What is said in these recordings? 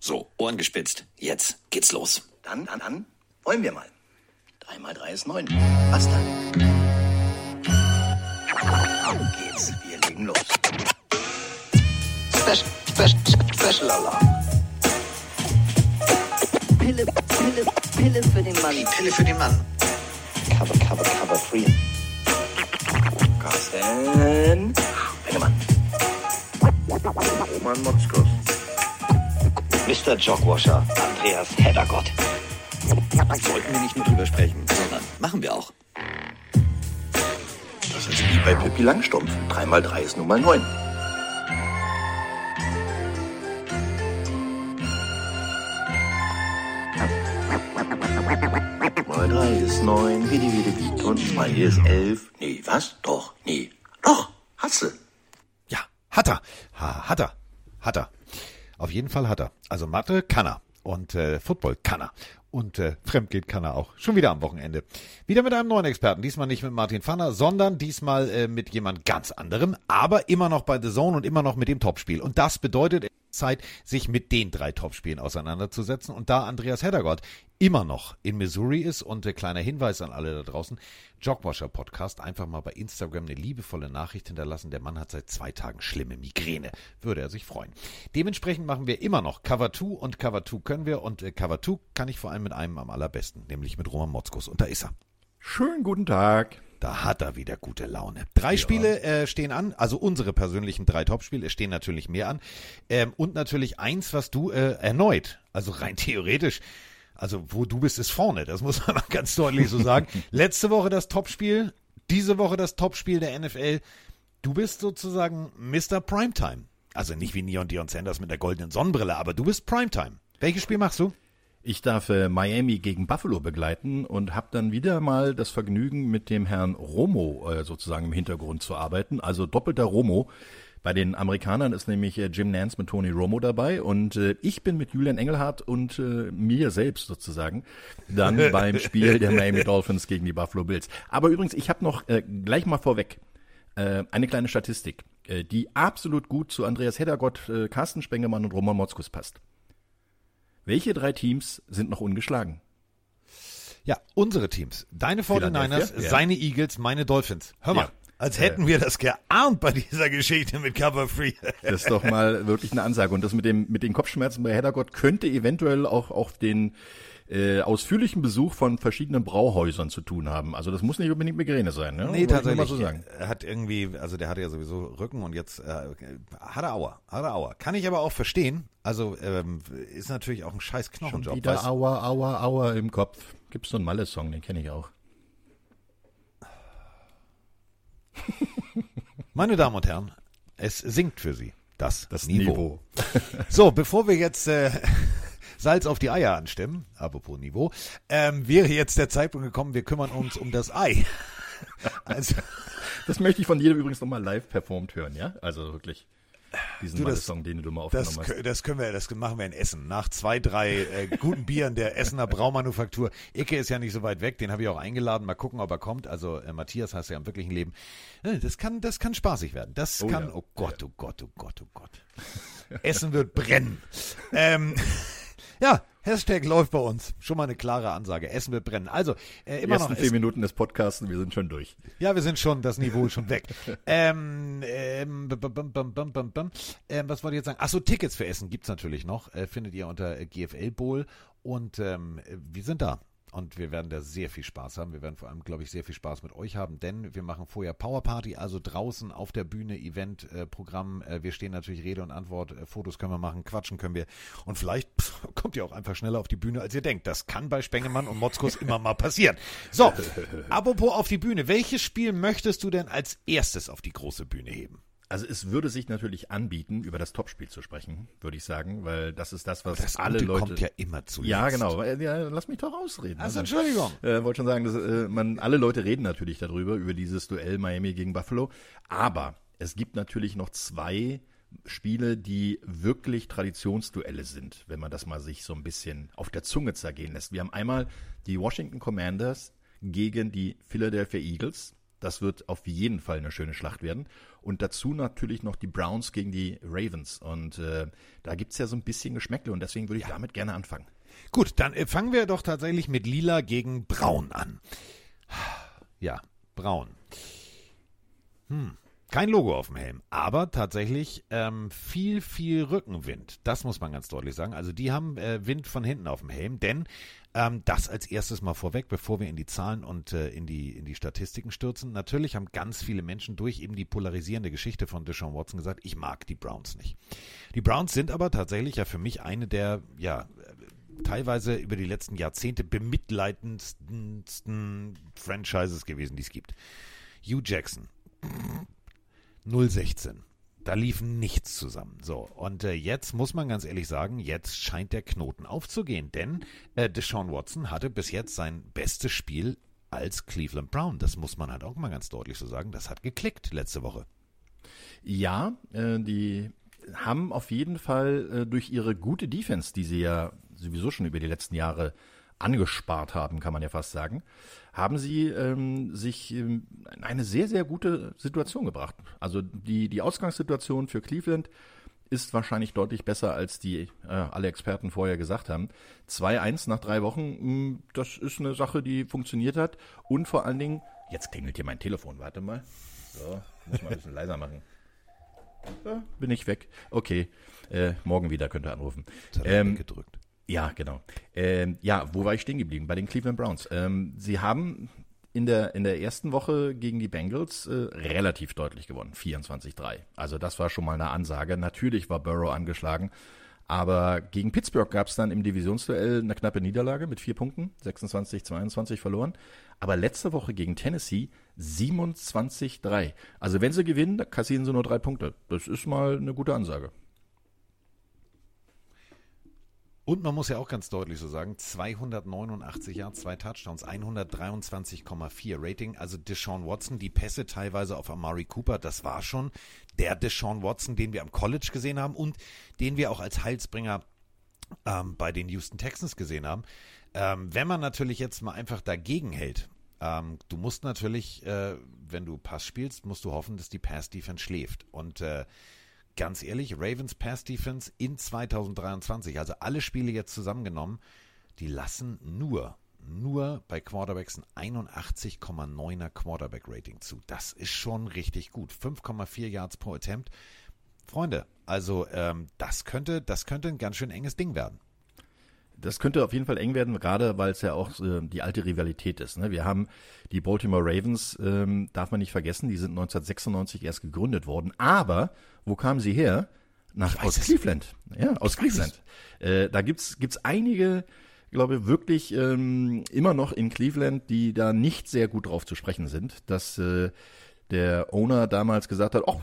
So, Ohren gespitzt. Jetzt geht's los. Dann, dann, dann wollen wir mal. Drei mal drei ist neun. Was dann? Auf geht's. Wir legen los. Special, special, special Alarm. Pille, Pille, Pille für den Mann. Die Pille für den Mann. Cover, cover, cover free. Carsten. Bengemann. Roman Motzkos. Mr. Jogwasher, Andreas Heddergott. Sollten wir nicht nur drüber sprechen, sondern machen wir auch. Das ist wie bei Pippi Langstrumpf. Drei mal drei ist nun mal neun. Mal drei ist neun, wie die, wie die, wie. Und zwei ist elf. Nee, was? Doch, nee. Doch, hast du. Ja, hat er. Ha, hat er. Hat er. Auf jeden Fall hat er. Also Mathe kann er. Und äh, Football kann er. Und äh, Fremdgehen kann er auch. Schon wieder am Wochenende. Wieder mit einem neuen Experten. Diesmal nicht mit Martin Pfanner, sondern diesmal äh, mit jemand ganz anderem. Aber immer noch bei The Zone und immer noch mit dem Topspiel. Und das bedeutet Zeit, sich mit den drei Topspielen auseinanderzusetzen. Und da Andreas Heddergott immer noch in Missouri ist und äh, kleiner Hinweis an alle da draußen, Jogwasher Podcast, einfach mal bei Instagram eine liebevolle Nachricht hinterlassen. Der Mann hat seit zwei Tagen schlimme Migräne. Würde er sich freuen. Dementsprechend machen wir immer noch Cover 2 und Cover 2 können wir und äh, Cover 2 kann ich vor allem mit einem am allerbesten, nämlich mit Roman Motzkus. Und da ist er. Schönen guten Tag. Da hat er wieder gute Laune. Drei Spiele äh, stehen an, also unsere persönlichen drei Topspiele, es stehen natürlich mehr an. Ähm, und natürlich eins, was du äh, erneut, also rein theoretisch, also wo du bist, ist vorne, das muss man ganz deutlich so sagen. Letzte Woche das Topspiel, diese Woche das Topspiel der NFL. Du bist sozusagen Mr. Primetime. Also nicht wie Neon Dion Sanders mit der goldenen Sonnenbrille, aber du bist Primetime. Welches Spiel machst du? Ich darf äh, Miami gegen Buffalo begleiten und habe dann wieder mal das Vergnügen, mit dem Herrn Romo äh, sozusagen im Hintergrund zu arbeiten. Also doppelter Romo. Bei den Amerikanern ist nämlich äh, Jim Nance mit Tony Romo dabei und ich bin mit Julian Engelhardt und mir selbst sozusagen dann beim Spiel der Miami Dolphins gegen die Buffalo Bills. Aber übrigens, ich habe noch gleich mal vorweg eine kleine Statistik, die absolut gut zu Andreas Heddergott, Carsten Spengemann und Roman Motzkus passt. Welche drei Teams sind noch ungeschlagen? Ja, unsere Teams. Deine 49ers, Philadelphia, ja. seine Eagles, meine Dolphins. Hör mal, Ja. als hätten wir das geahnt bei dieser Geschichte mit Cover Free. Das ist doch mal wirklich eine Ansage. Und das mit dem mit den Kopfschmerzen bei Heddergott könnte eventuell auch auf den äh, ausführlichen Besuch von verschiedenen Brauhäusern zu tun haben. Also das muss nicht unbedingt Migräne sein. Ne? Nee, Wollte tatsächlich. So sagen. Er hat irgendwie, also der hatte ja sowieso Rücken und jetzt äh, hat er Aua, hat er Aua. Kann ich aber auch verstehen. Also ähm, ist natürlich auch ein scheiß Schon Knochenjob. wieder weißt- Aua, Aua, Aua im Kopf. Gibt's so einen Malle-Song, den kenne ich auch. Meine Damen und Herren, es sinkt für Sie das, Das Niveau. Niveau. So, bevor wir jetzt äh, Salz auf die Eier anstimmen, apropos Niveau, ähm, wäre jetzt der Zeitpunkt gekommen, wir kümmern uns um das Ei. Also, Das möchte ich von jedem übrigens nochmal live performt hören, ja? Also wirklich. Diesen Du, das- Malle-Song, den du mal das, aufgenommen hast. kö- das können wir, das machen wir in Essen. Nach zwei, drei äh, guten Bieren der Essener Braumanufaktur. Icke ist ja nicht so weit weg, den habe ich auch eingeladen. Mal gucken, ob er kommt. Also äh, Matthias heißt ja im wirklichen Leben. Äh, Das kann, das kann spaßig werden. Das Oh kann, ja. oh Gott, oh Gott, oh Gott, oh Gott. Essen wird brennen. ähm, ja, Hashtag läuft bei uns. Schon mal eine klare Ansage. Essen wird brennen. Also, äh, Die immer noch ersten zehn Minuten des Podcasts und wir sind schon durch. ja, wir sind schon, das Niveau ist schon weg. ähm, ähm, bum, bum, bum, ähm, was wollte ich jetzt sagen? Achso, Tickets für Essen gibt's natürlich noch. Äh, findet ihr unter GFL Bowl. Und ähm, äh, wir sind da. Und wir werden da sehr viel Spaß haben. Wir werden vor allem, glaube ich, sehr viel Spaß mit euch haben, denn wir machen vorher Power Party, also draußen auf der Bühne, Event-Programm. Äh, wir stehen natürlich Rede und Antwort, äh, Fotos können wir machen, quatschen können wir. Und vielleicht pff, kommt ihr auch einfach schneller auf die Bühne, als ihr denkt. Das kann bei Spengemann und Motzkus immer mal passieren. So, apropos auf die Bühne. Welches Spiel möchtest du denn als erstes auf die große Bühne heben? Also es würde sich natürlich anbieten, über das Topspiel zu sprechen, würde ich sagen, weil das ist das, was Das alle Gute Leute. kommt ja immer zu. ja, genau. Ja, lass mich doch ausreden. Also, ne? Entschuldigung. Äh, wollte schon sagen, dass, äh, man, alle Leute reden natürlich darüber, über dieses Duell Miami gegen Buffalo. Aber es gibt natürlich noch zwei Spiele, die wirklich Traditionsduelle sind, wenn man das mal sich so ein bisschen auf der Zunge zergehen lässt. Wir haben einmal die Washington Commanders gegen die Philadelphia Eagles. Das wird auf jeden Fall eine schöne Schlacht werden. Und dazu natürlich noch die Browns gegen die Ravens. Und äh, da gibt's ja so ein bisschen Geschmäckle und deswegen würde ich damit gerne anfangen. Gut, dann äh, fangen wir doch tatsächlich mit Lila gegen Braun an. Ja, Braun. Hm. Kein Logo auf dem Helm, aber tatsächlich ähm, viel, viel Rückenwind. Das muss man ganz deutlich sagen. Also die haben äh, Wind von hinten auf dem Helm, denn ähm, das als erstes mal vorweg, bevor wir in die Zahlen und äh, in, die, in die Statistiken stürzen. Natürlich haben ganz viele Menschen durch eben die polarisierende Geschichte von Deshaun Watson gesagt, ich mag die Browns nicht. Die Browns sind aber tatsächlich ja für mich eine der, ja, teilweise über die letzten Jahrzehnte bemitleidendsten Franchises gewesen, die es gibt. Hugh Jackson, 016. Da lief nichts zusammen. So, und äh, jetzt muss man ganz ehrlich sagen, jetzt scheint der Knoten aufzugehen, denn äh, Deshaun Watson hatte bis jetzt sein bestes Spiel als Cleveland Brown. Das muss man halt auch mal ganz deutlich so sagen. Das hat geklickt letzte Woche. Ja, äh, die haben auf jeden Fall äh, durch ihre gute Defense, die sie ja sowieso schon über die letzten Jahre angespart haben, kann man ja fast sagen, haben sie ähm, sich ähm, in eine sehr, sehr gute Situation gebracht. Also die, die Ausgangssituation für Cleveland ist wahrscheinlich deutlich besser, als die äh, alle Experten vorher gesagt haben. 2-1 nach drei Wochen, mh, hm, das ist eine Sache, die funktioniert hat. Und vor allen Dingen, jetzt klingelt hier mein Telefon, warte mal. So, muss mal ein bisschen leiser machen. Ja, bin ich weg. Okay, äh, morgen wieder könnt ihr anrufen. Ähm, gedrückt. Ja, genau. Ähm, ja, wo war ich stehen geblieben? Bei den Cleveland Browns. Ähm, sie haben in der, in der ersten Woche gegen die Bengals äh, relativ deutlich gewonnen. 24-3. Also das war schon mal eine Ansage. Natürlich war Burrow angeschlagen. Aber gegen Pittsburgh gab es dann im Divisionsduell eine knappe Niederlage mit vier Punkten, 26-22 verloren. Aber letzte Woche gegen Tennessee 27-3. Also wenn sie gewinnen, kassieren sie nur drei Punkte. Das ist mal eine gute Ansage. Und man muss ja auch ganz deutlich so sagen, 289 Yards, zwei Touchdowns, 123,4 Rating. Also Deshaun Watson, die Pässe teilweise auf Amari Cooper, das war schon der Deshaun Watson, den wir am College gesehen haben und den wir auch als Heilsbringer ähm, bei den Houston Texans gesehen haben. Ähm, wenn man natürlich jetzt mal einfach dagegen hält, ähm, du musst natürlich, äh, wenn du Pass spielst, musst du hoffen, dass die Pass-Defense schläft. Und äh, ganz ehrlich, Ravens Pass Defense in 2023, also alle Spiele jetzt zusammengenommen, die lassen nur, nur bei Quarterbacks ein 81,9er Quarterback Rating zu. Das ist schon richtig gut. 5,4 Yards pro Attempt. Freunde, also ähm, das könnte, das könnte ein ganz schön enges Ding werden. Das könnte auf jeden Fall eng werden, gerade weil es ja auch äh, die alte Rivalität ist. Ne? Wir haben die Baltimore Ravens, ähm, darf man nicht vergessen, die sind 1996 erst gegründet worden. Aber wo kamen sie her? Nach, aus Cleveland. Ja, aus Cleveland. Äh, da gibt's gibt's einige, glaube ich, wirklich ähm, immer noch in Cleveland, die da nicht sehr gut drauf zu sprechen sind, dass äh, der Owner damals gesagt hat, ach,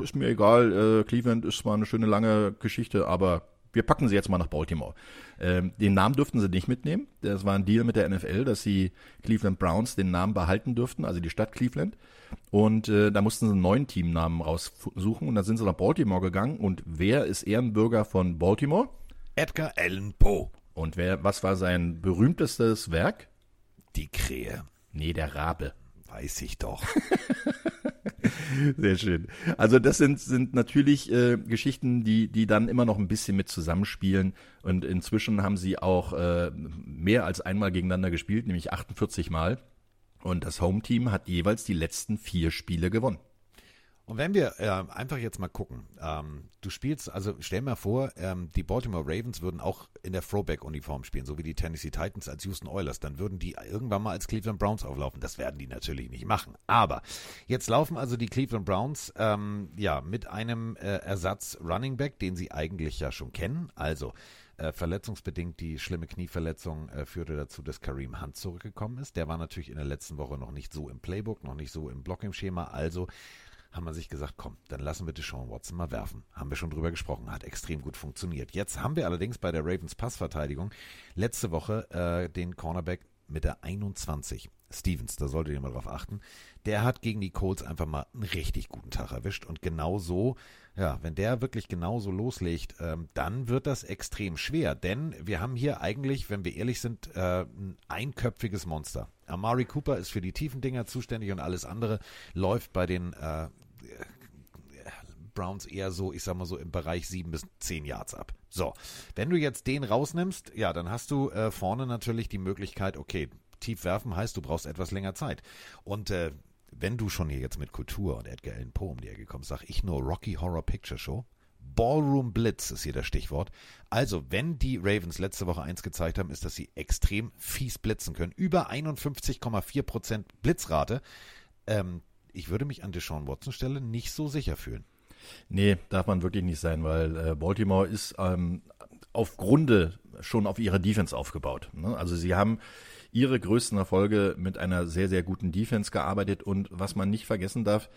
ist mir egal, äh, Cleveland ist zwar eine schöne lange Geschichte, aber wir packen sie jetzt mal nach Baltimore. Ähm, den Namen dürften sie nicht mitnehmen. Das war ein Deal mit der NFL, dass sie Cleveland Browns den Namen behalten dürften, also die Stadt Cleveland. Und äh, da mussten sie einen neuen Teamnamen raussuchen und dann sind sie nach Baltimore gegangen. Und wer ist Ehrenbürger von Baltimore? Edgar Allan Poe. Und wer, was war sein berühmtestes Werk? Die Krähe. Nee, der Rabe. Weiß ich doch. Sehr schön. Also das sind, sind natürlich äh, Geschichten, die, die dann immer noch ein bisschen mit zusammenspielen. Und inzwischen haben sie auch äh, mehr als einmal gegeneinander gespielt, nämlich 48 Mal. Und das Home-Team hat jeweils die letzten vier Spiele gewonnen. Und wenn wir äh, einfach jetzt mal gucken, ähm, du spielst, also stell mir vor, ähm, die Baltimore Ravens würden auch in der Throwback-Uniform spielen, so wie die Tennessee Titans als Houston Oilers, dann würden die irgendwann mal als Cleveland Browns auflaufen. Das werden die natürlich nicht machen. Aber jetzt laufen also die Cleveland Browns ähm, ja mit einem äh, Ersatz Running Back, den sie eigentlich ja schon kennen. Also äh, verletzungsbedingt die schlimme Knieverletzung äh, führte dazu, dass Kareem Hunt zurückgekommen ist. Der war natürlich in der letzten Woche noch nicht so im Playbook, noch nicht so im Blocking-Schema. Also haben wir sich gesagt, komm, dann lassen wir Deshaun Watson mal werfen. Haben wir schon drüber gesprochen, hat extrem gut funktioniert. Jetzt haben wir allerdings bei der Ravens Passverteidigung letzte Woche äh, den Cornerback mit der 21 Stevens, da solltet ihr mal drauf achten, der hat gegen die Colts einfach mal einen richtig guten Tag erwischt. Und genau so, ja, wenn der wirklich genauso loslegt, ähm, dann wird das extrem schwer. Denn wir haben hier eigentlich, wenn wir ehrlich sind, äh, ein einköpfiges Monster. Amari Cooper ist für die tiefen Dinger zuständig und alles andere läuft bei den äh, Browns eher so, ich sag mal so im Bereich sieben bis zehn Yards ab. So, wenn du jetzt den rausnimmst, ja, dann hast du äh, vorne natürlich die Möglichkeit, okay, tief werfen heißt, du brauchst etwas länger Zeit. Und äh, wenn du schon hier jetzt mit Kultur und Edgar Allan Poe um die Ecke kommst, sag ich nur Rocky Horror Picture Show. Ballroom Blitz ist hier das Stichwort. Also, wenn die Ravens letzte Woche eins gezeigt haben, ist, dass sie extrem fies blitzen können. Über 51,4% Blitzrate. Ähm, ich würde mich an Deshaun Watson Stelle nicht so sicher fühlen. Nee, darf man wirklich nicht sein, weil äh, Baltimore ist ähm, auf Grunde schon auf ihre Defense aufgebaut. Ne? Also sie haben ihre größten Erfolge mit einer sehr, sehr guten Defense gearbeitet und was man nicht vergessen darf,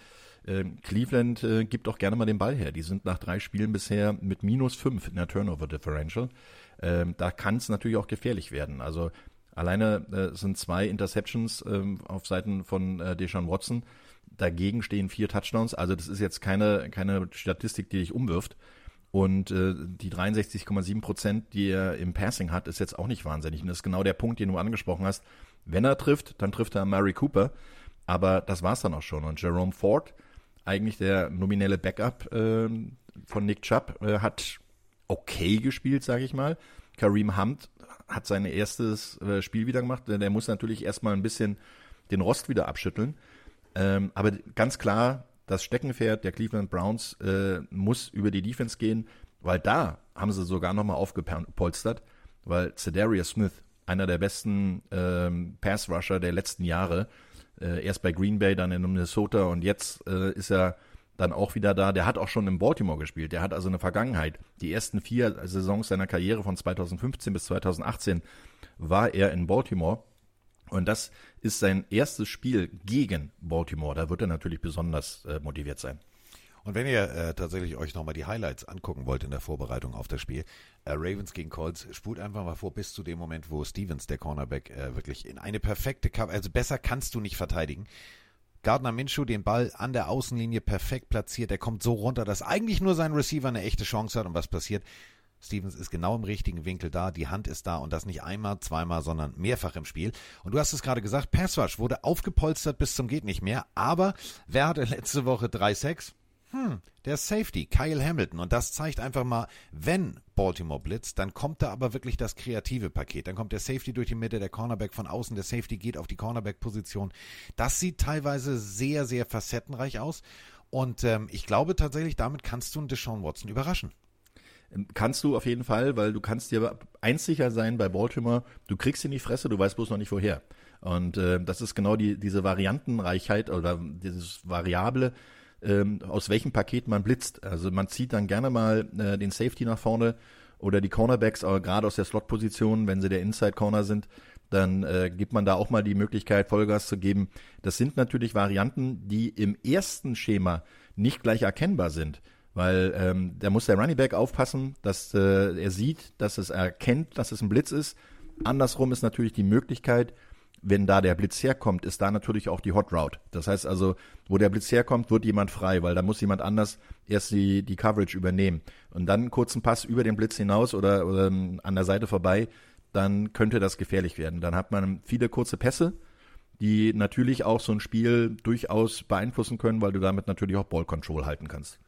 äh, Cleveland äh, gibt auch gerne mal den Ball her. Die sind nach drei Spielen bisher mit minus fünf in der Turnover Differential. Äh, da kann es natürlich auch gefährlich werden. Also alleine äh, sind zwei Interceptions ähm, auf Seiten von äh, Deshaun Watson. Dagegen stehen vier Touchdowns. Also das ist jetzt keine, keine Statistik, die dich umwirft. Und äh, die 63,7 Prozent, die er im Passing hat, ist jetzt auch nicht wahnsinnig. Und das ist genau der Punkt, den du angesprochen hast. Wenn er trifft, dann trifft er Mary Cooper. Aber das war's dann auch schon. Und Jerome Ford, eigentlich der nominelle Backup äh, von Nick Chubb, äh, hat okay gespielt, sage ich mal. Kareem Hunt hat sein erstes äh, Spiel wieder gemacht. Der muss natürlich erstmal ein bisschen den Rost wieder abschütteln. Ähm, aber ganz klar, das Steckenpferd der Cleveland Browns äh, muss über die Defense gehen, weil da haben sie sogar nochmal aufgepolstert, weil Cedarius Smith, einer der besten ähm, Pass-Rusher der letzten Jahre, äh, erst bei Green Bay, dann in Minnesota und jetzt äh, ist er dann auch wieder da. Der hat auch schon in Baltimore gespielt. Der hat also eine Vergangenheit. Die ersten vier Saisons seiner Karriere von 2015 bis 2018 war er in Baltimore. Und das ist sein erstes Spiel gegen Baltimore. Da wird er natürlich besonders äh, motiviert sein. Und wenn ihr äh, tatsächlich euch nochmal die Highlights angucken wollt in der Vorbereitung auf das Spiel, äh, Ravens gegen Colts, spult einfach mal vor bis zu dem Moment, wo Stevens, der Cornerback, äh, wirklich in eine perfekte Cover, also besser kannst du nicht verteidigen. Gardner Minshew den Ball an der Außenlinie perfekt platziert, der kommt so runter, dass eigentlich nur sein Receiver eine echte Chance hat und was passiert? Stevens ist genau im richtigen Winkel da, die Hand ist da und das nicht einmal, zweimal, sondern mehrfach im Spiel. Und du hast es gerade gesagt, Passwash wurde aufgepolstert bis zum geht nicht mehr, aber wer hatte letzte Woche 3-6? Hm, der Safety, Kyle Hamilton. Und das zeigt einfach mal, wenn Baltimore blitzt, dann kommt da aber wirklich das kreative Paket. Dann kommt der Safety durch die Mitte, der Cornerback von außen, der Safety geht auf die Cornerback-Position. Das sieht teilweise sehr, sehr facettenreich aus. Und ähm, ich glaube tatsächlich, damit kannst du einen Deshaun Watson überraschen. Ähm, kannst du auf jeden Fall, weil du kannst dir eins sicher sein bei Baltimore, du kriegst in die Fresse, du weißt bloß noch nicht woher. Und äh, das ist genau die, diese Variantenreichheit oder dieses Variable, ähm, aus welchem Paket man blitzt. Also man zieht dann gerne mal äh, den Safety nach vorne oder die Cornerbacks, aber gerade aus der Slot-Position, wenn sie der Inside-Corner sind, dann äh, gibt man da auch mal die Möglichkeit, Vollgas zu geben. Das sind natürlich Varianten, die im ersten Schema nicht gleich erkennbar sind. Weil ähm, da muss der Running Back aufpassen, dass äh, er sieht, dass es erkennt, dass es ein Blitz ist. Andersrum ist natürlich die Möglichkeit, wenn da der Blitz herkommt, ist da natürlich auch die Hot Route. Das heißt also, wo der Blitz herkommt, wird jemand frei, weil da muss jemand anders erst die, die Coverage übernehmen. Und dann einen kurzen Pass über den Blitz hinaus oder, oder an der Seite vorbei, dann könnte das gefährlich werden. Dann hat man viele kurze Pässe, die natürlich auch so ein Spiel durchaus beeinflussen können, weil du damit natürlich auch Ball Control halten kannst.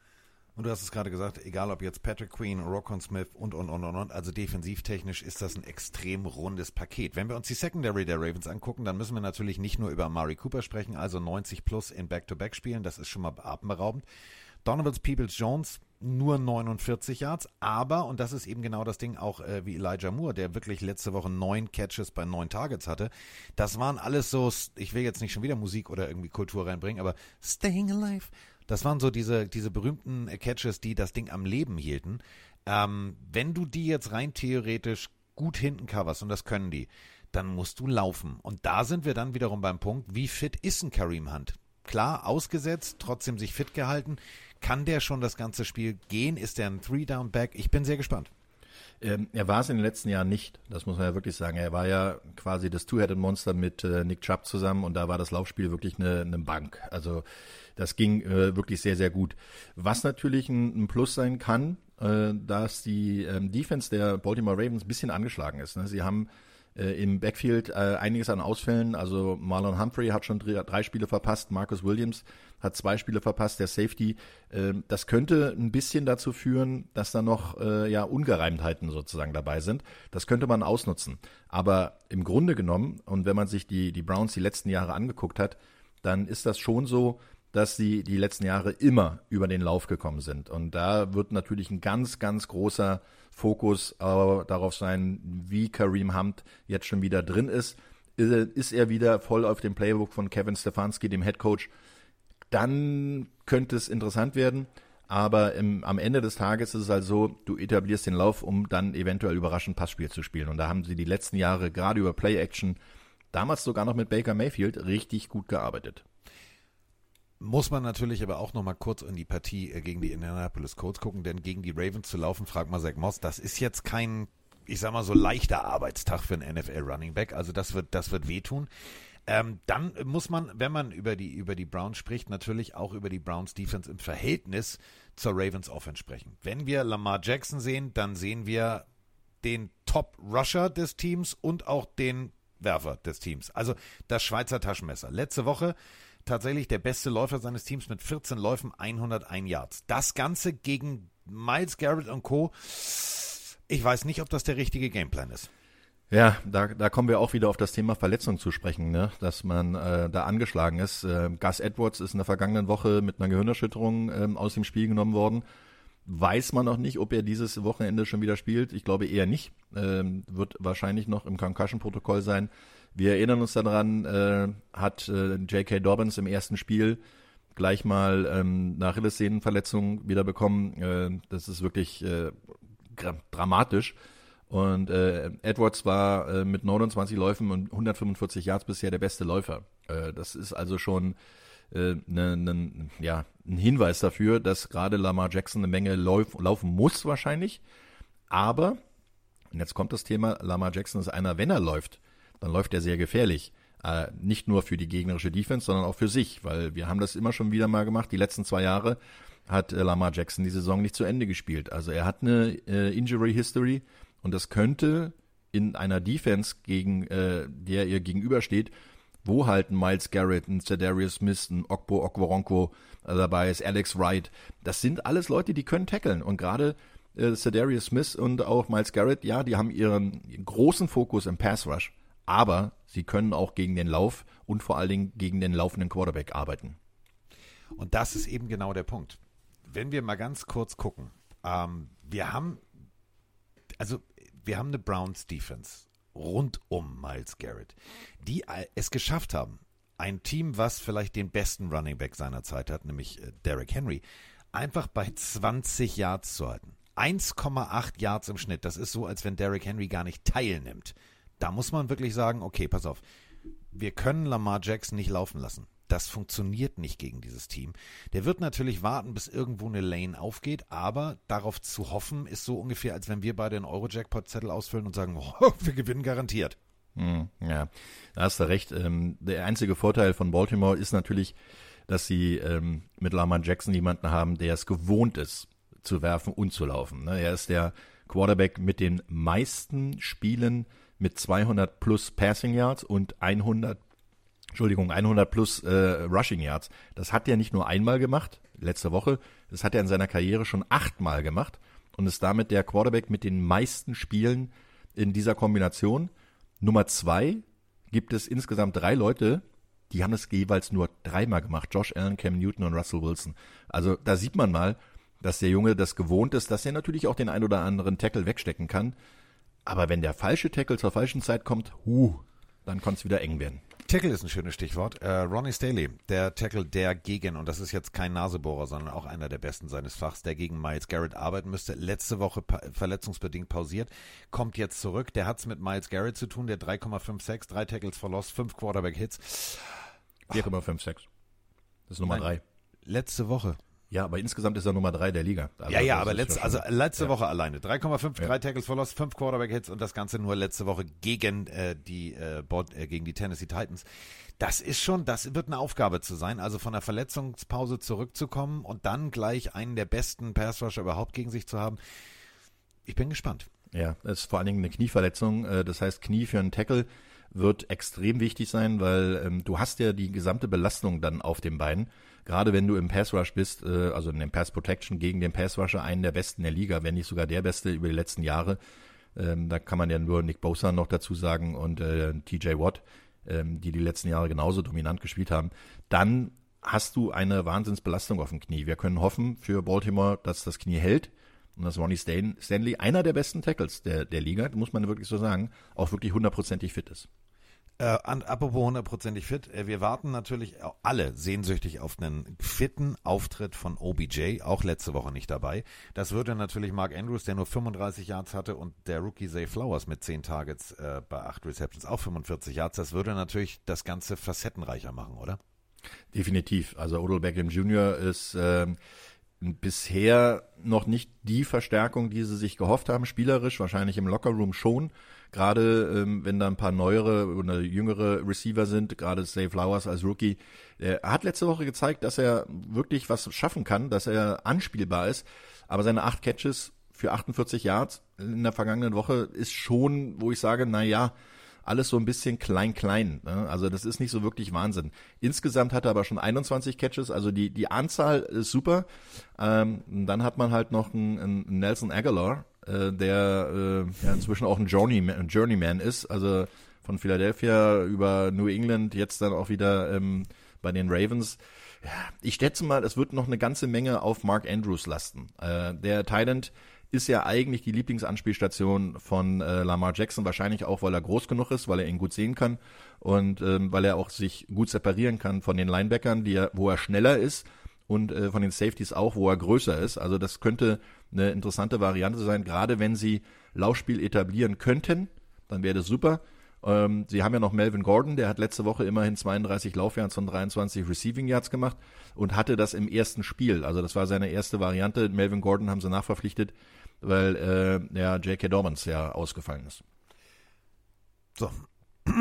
Und du hast es gerade gesagt, egal ob jetzt Patrick Queen, Rockon Smith und, und, und, und, und, also defensivtechnisch ist das ein extrem rundes Paket. Wenn wir uns die Secondary der Ravens angucken, dann müssen wir natürlich nicht nur über Amari Cooper sprechen, also 90 plus in Back-to-Back-Spielen, das ist schon mal atemberaubend. Donovans Peoples Jones nur 49 Yards, aber, und das ist eben genau das Ding, auch äh, wie Elijah Moore, der wirklich letzte Woche neun Catches bei neun Targets hatte, das waren alles so, ich will jetzt nicht schon wieder Musik oder irgendwie Kultur reinbringen, aber Staying Alive, das waren so diese, diese berühmten Catches, die das Ding am Leben hielten. Ähm, wenn du die jetzt rein theoretisch gut hinten coverst, und das können die, dann musst du laufen. Und da sind wir dann wiederum beim Punkt, wie fit ist ein Kareem Hunt? Klar, ausgesetzt, trotzdem sich fit gehalten. Kann der schon das ganze Spiel gehen? Ist der ein Three-Down-Back? Ich bin sehr gespannt. Ähm, er war es in den letzten Jahren nicht, das muss man ja wirklich sagen. Er war ja quasi das Two-Headed Monster mit äh, Nick Chubb zusammen und da war das Laufspiel wirklich eine, eine Bank. Also das ging äh, wirklich sehr, sehr gut. Was natürlich ein, ein Plus sein kann, äh, dass die ähm, Defense der Baltimore Ravens ein bisschen angeschlagen ist. Ne? Sie haben äh, im Backfield äh, einiges an Ausfällen. Also Marlon Humphrey hat schon drei, drei, Spiele verpasst, Marcus Williams hat zwei Spiele verpasst, der Safety. Äh, das könnte ein bisschen dazu führen, dass da noch äh, ja Ungereimtheiten sozusagen dabei sind. Das könnte man ausnutzen. Aber im Grunde genommen, und wenn man sich die, die Browns die letzten Jahre angeguckt hat, dann ist das schon so, dass sie die letzten Jahre immer über den Lauf gekommen sind. Und da wird natürlich ein ganz, ganz großer Fokus äh, darauf sein, wie Kareem Hunt jetzt schon wieder drin ist. Ist er wieder voll auf dem Playbook von Kevin Stefanski, dem Head Coach? Dann könnte es interessant werden. Aber im, am Ende des Tages ist es halt so, du etablierst den Lauf, um dann eventuell überraschend Passspiel zu spielen. Und da haben sie die letzten Jahre gerade über Play-Action, damals sogar noch mit Baker Mayfield, richtig gut gearbeitet. Muss man natürlich aber auch noch mal kurz in die Partie äh, gegen die Indianapolis Colts gucken, denn gegen die Ravens zu laufen, fragt mal Zach Moss, das ist jetzt kein, ich sag mal so leichter Arbeitstag für einen NFL Running Back, also das wird, das wird wehtun. Ähm, dann muss man, wenn man über die, über die Browns spricht, natürlich auch über die Browns Defense im Verhältnis zur Ravens Offense sprechen. Wenn wir Lamar Jackson sehen, dann sehen wir den Top Rusher des Teams und auch den Werfer des Teams. Also das Schweizer Taschenmesser. Letzte Woche tatsächlich der beste Läufer seines Teams mit 14 Läufen, 101 Yards. Das Ganze gegen Miles Garrett und Co. Ich weiß nicht, ob das der richtige Gameplan ist. Ja, da, da kommen wir auch wieder auf das Thema Verletzung zu sprechen, ne? dass man äh, da angeschlagen ist. Äh, Gus Edwards ist in der vergangenen Woche mit einer Gehirnerschütterung ähm, aus dem Spiel genommen worden. Weiß man noch nicht, ob er dieses Wochenende schon wieder spielt. Ich glaube eher nicht. Ähm, wird wahrscheinlich noch im Concussion-Protokoll sein. Wir erinnern uns daran, äh, hat äh, J.K. Dobbins im ersten Spiel gleich mal ähm, eine Achillessehnenverletzung wieder bekommen. Äh, das ist wirklich äh, dramatisch. Und äh, Edwards war äh, mit 29 Läufen und 145 Yards bisher der beste Läufer. Äh, das ist also schon äh, ne, ne, ja, ein Hinweis dafür, dass gerade Lamar Jackson eine Menge lauf, laufen muss wahrscheinlich. Aber, und jetzt kommt das Thema, Lamar Jackson ist einer, wenn er läuft, dann läuft er sehr gefährlich. Äh, nicht nur für die gegnerische Defense, sondern auch für sich, weil wir haben das immer schon wieder mal gemacht. Die letzten zwei Jahre hat äh, Lamar Jackson die Saison nicht zu Ende gespielt. Also er hat eine äh, Injury History und das könnte in einer Defense, gegen äh, der ihr gegenübersteht, wo halt ein Miles Garrett, ein Cedarius Smith, ein Okbo Okworonko dabei ist, Alex Wright, das sind alles Leute, die können tackeln und gerade äh, Smith und auch Miles Garrett, ja, die haben ihren großen Fokus im Pass Rush aber sie können auch gegen den Lauf und vor allen Dingen gegen den laufenden Quarterback arbeiten. Und das ist eben genau der Punkt. Wenn wir mal ganz kurz gucken, ähm, wir haben, also wir haben eine Browns Defense rund um Miles Garrett, die es geschafft haben, ein Team, was vielleicht den besten Running Back seiner Zeit hat, nämlich äh, Derrick Henry, einfach bei 20 Yards zu halten. 1,8 Yards im Schnitt. Das ist so, als wenn Derrick Henry gar nicht teilnimmt da muss man wirklich sagen, okay, pass auf, wir können Lamar Jackson nicht laufen lassen. Das funktioniert nicht gegen dieses Team. Der wird natürlich warten, bis irgendwo eine Lane aufgeht, aber darauf zu hoffen, ist so ungefähr, als wenn wir beide einen Euro-Jackpot-Zettel ausfüllen und sagen, oh, wir gewinnen garantiert. Hm, ja, da hast du recht. Ähm, der einzige Vorteil von Baltimore ist natürlich, dass sie ähm, mit Lamar Jackson jemanden haben, der es gewohnt ist, zu werfen und zu laufen. Ne? Er ist der Quarterback mit den meisten Spielen mit 200 plus Passing Yards und 100 Entschuldigung, 100 plus äh, Rushing Yards. Das hat er nicht nur einmal gemacht, letzte Woche, das hat er in seiner Karriere schon achtmal gemacht und ist damit der Quarterback mit den meisten Spielen in dieser Kombination. Nummer zwei gibt es insgesamt drei Leute, die haben es jeweils nur dreimal gemacht. Josh Allen, Cam Newton und Russell Wilson. Also da sieht man mal, dass der Junge das gewohnt ist, dass er natürlich auch den ein oder anderen Tackle wegstecken kann. Aber wenn der falsche Tackle zur falschen Zeit kommt, huh, dann kann es wieder eng werden. Tackle ist ein schönes Stichwort. Äh, Ronnie Staley, der Tackle, der gegen, und das ist jetzt kein Nasebohrer, sondern auch einer der besten seines Fachs, der gegen Miles Garrett arbeiten müsste, letzte Woche pa verletzungsbedingt pausiert, kommt jetzt zurück. Der hat es mit Miles Garrett zu tun, der 3,56, drei Tackles verlost, fünf Quarterback-Hits. 4,56. Das ist Nummer drei. Letzte Woche. Ja, aber insgesamt ist er Nummer drei der Liga. Also ja, ja, aber letzte, also letzte ja. Woche alleine. 3,5, Ja. drei Tackles Loss, 5 Quarterback-Hits und das Ganze nur letzte Woche gegen äh, die äh, Bord, äh, gegen die Tennessee Titans. Das ist schon, das wird eine Aufgabe zu sein, also von der Verletzungspause zurückzukommen und dann gleich einen der besten Pass-Rusher überhaupt gegen sich zu haben. Ich bin gespannt. Ja, das ist vor allen Dingen eine Knieverletzung. äh, Das heißt, Knie für einen Tackle wird extrem wichtig sein, weil ähm, du hast ja die gesamte Belastung dann auf dem Bein. Gerade wenn du im Pass Rush bist, äh, also in dem Pass Protection gegen den Pass Rusher, einen der besten der Liga, wenn nicht sogar der beste über die letzten Jahre. Ähm, da kann man ja nur Nick Bosa noch dazu sagen und äh, TJ Watt, ähm, die die letzten Jahre genauso dominant gespielt haben. Dann hast du eine Wahnsinnsbelastung auf dem Knie. Wir können hoffen für Baltimore, dass das Knie hält und dass Ronnie Stan Stanley, einer der besten Tackles der, der Liga, muss man wirklich so sagen, auch wirklich hundertprozentig fit ist. Äh, apropos hundertprozentig fit, äh, wir warten natürlich alle sehnsüchtig auf einen fitten Auftritt von OBJ, auch letzte Woche nicht dabei. Das würde natürlich Mark Andrews, der nur 35 Yards hatte, und der Rookie Zay Flowers mit 10 Targets äh, bei 8 Receptions auch 45 Yards, das würde natürlich das Ganze facettenreicher machen, oder? Definitiv. Also Odell Beckham Jr. ist ähm, bisher noch nicht die Verstärkung, die sie sich gehofft haben, spielerisch, wahrscheinlich im Lockerroom schon. Gerade ähm, wenn da ein paar neuere oder jüngere Receiver sind, gerade Zay Flowers als Rookie. Er hat letzte Woche gezeigt, dass er wirklich was schaffen kann, dass er anspielbar ist. Aber seine acht Catches für 48 Yards in der vergangenen Woche ist schon, wo ich sage, na ja, alles so ein bisschen klein-klein. Ne? Also das ist nicht so wirklich Wahnsinn. Insgesamt hat er aber schon 21 Catches, also die, die Anzahl ist super. Ähm, dann hat man halt noch einen, einen Nelson Aguilar, äh, der äh, ja inzwischen auch ein Journeyman, Journeyman ist, also von Philadelphia über New England, jetzt dann auch wieder ähm, bei den Ravens. Ja, ich schätze mal, es wird noch eine ganze Menge auf Mark Andrews lasten. Äh, der Thailand ist ja eigentlich die Lieblingsanspielstation von äh, Lamar Jackson, wahrscheinlich auch, weil er groß genug ist, weil er ihn gut sehen kann und ähm, weil er auch sich gut separieren kann von den Linebackern, die er, wo er schneller ist und äh, von den Safeties auch, wo er größer ist. Also das könnte eine interessante Variante sein, gerade wenn sie Laufspiel etablieren könnten, dann wäre das super. Ähm, sie haben ja noch Melvin Gordon, der hat letzte Woche immerhin 32 Laufyards und 23 Receiving Yards gemacht und hatte das im ersten Spiel. Also das war seine erste Variante. Melvin Gordon haben sie nachverpflichtet, weil äh, ja J.K. Dobbins ja ausgefallen ist. So.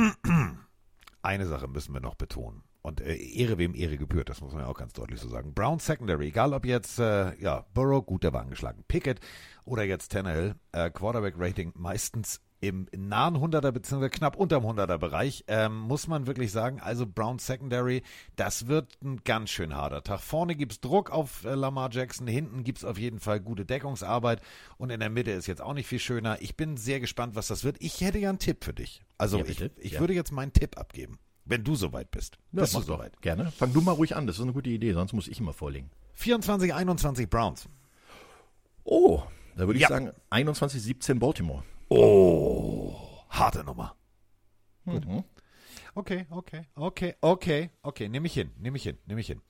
Eine Sache müssen wir noch betonen. Und äh, Ehre wem Ehre gebührt, das muss man ja auch ganz deutlich so sagen. Brown Secondary, egal ob jetzt, äh, ja, Burrow, gut, der war angeschlagen, Pickett oder jetzt Tannehill, äh, Quarterback Rating meistens im nahen 100er bzw. knapp unterm 100er Bereich, ähm, muss man wirklich sagen, also Brown Secondary, das wird ein ganz schön harter Tag. Vorne gibt's Druck auf äh, Lamar Jackson, hinten gibt's auf jeden Fall gute Deckungsarbeit und in der Mitte ist jetzt auch nicht viel schöner. Ich bin sehr gespannt, was das wird. Ich hätte ja einen Tipp für dich. Also Ja, ich, ich Ja. würde jetzt meinen Tipp abgeben, wenn du soweit bist. bist du mach doch. soweit? Gerne. Fang du mal ruhig an, das ist eine gute Idee, sonst muss ich immer vorlegen. 24, 21 Browns. Oh, da würde ich Ja. sagen 21-17 Baltimore. Oh, harte Nummer. Mhm. Okay, okay, okay, okay, okay, nehme ich hin, nehme ich hin, nehme ich hin.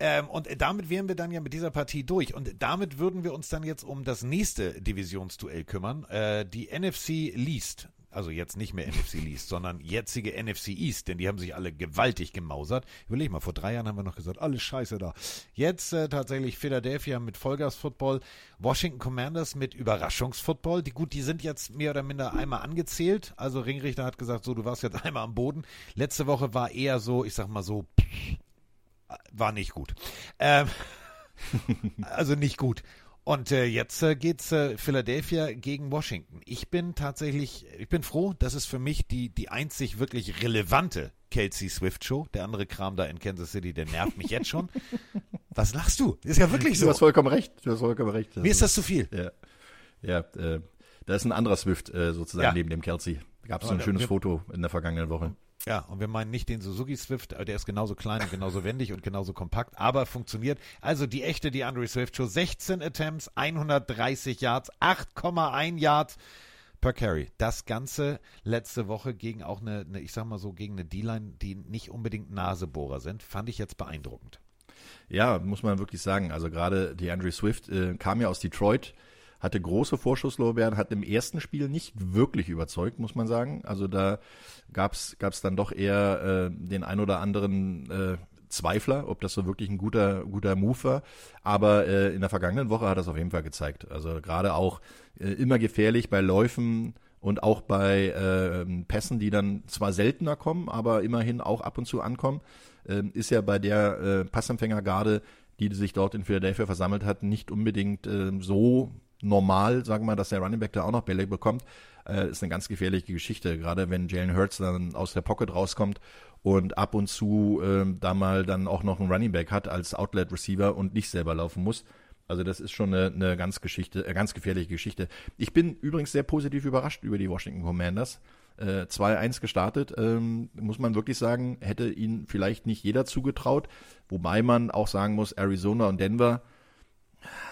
Ähm, und damit wären wir dann ja mit dieser Partie durch. Und damit würden wir uns dann jetzt um das nächste Divisionsduell kümmern. Äh, die NFC Least. Also jetzt nicht mehr NFC Least, sondern jetzige NFC East, denn die haben sich alle gewaltig gemausert. Überleg mal, vor drei Jahren haben wir noch gesagt, alles scheiße da. Jetzt äh, tatsächlich Philadelphia mit Vollgas-Football, Washington Commanders mit Überraschungsfootball. Die gut, die sind jetzt mehr oder minder einmal angezählt. Also Ringrichter hat gesagt, so, du warst jetzt einmal am Boden. Letzte Woche war eher so, ich sag mal so, war nicht gut. Ähm, also nicht gut. Und äh, jetzt äh, geht's äh, Philadelphia gegen Washington. Ich bin tatsächlich, ich bin froh, das ist für mich die die einzig wirklich relevante Kelsey Swift Show. Der andere Kram da in Kansas City, der nervt mich jetzt schon. Was lachst du? Ist ja wirklich Du so. hast vollkommen recht. Du hast vollkommen recht. Mir ist das zu viel. Ja, ja äh, da ist ein anderer Swift äh, sozusagen Ja. neben dem Kelsey. Gab es so Aber ein schönes Foto in der vergangenen Woche. Ja, und wir meinen nicht den Suzuki Swift, der ist genauso klein und genauso wendig und genauso kompakt, aber funktioniert. Also die echte DeAndre Swift Show, 16 Attempts, 130 Yards, 8,1 Yards per Carry. Das Ganze letzte Woche gegen auch eine, eine ich sag mal so, gegen eine D-Line, die nicht unbedingt Nasebohrer sind, fand ich jetzt beeindruckend. Ja, muss man wirklich sagen. Also gerade die Andrew Swift äh, kam ja aus Detroit, hatte große Vorschusslorbeeren, hat im ersten Spiel nicht wirklich überzeugt, muss man sagen. Also da gab's gab's dann doch eher äh, den ein oder anderen äh, Zweifler, ob das so wirklich ein guter, guter Move war. Aber äh, in der vergangenen Woche hat es auf jeden Fall gezeigt. Also gerade auch äh, immer gefährlich bei Läufen und auch bei äh, Pässen, die dann zwar seltener kommen, aber immerhin auch ab und zu ankommen, äh, ist ja bei der äh, Passempfängergarde, die sich dort in Philadelphia versammelt hat, nicht unbedingt äh, so normal, sagen wir mal, dass der Running Back da auch noch Bälle bekommt. Äh, ist eine ganz gefährliche Geschichte, gerade wenn Jalen Hurts dann aus der Pocket rauskommt und ab und zu äh, da mal dann auch noch einen Running Back hat als Outlet Receiver und nicht selber laufen muss. Also das ist schon eine, eine ganz Geschichte, äh, ganz gefährliche Geschichte. Ich bin übrigens sehr positiv überrascht über die Washington Commanders. Äh, 2-1 gestartet, ähm, muss man wirklich sagen, hätte ihnen vielleicht nicht jeder zugetraut, wobei man auch sagen muss, Arizona und Denver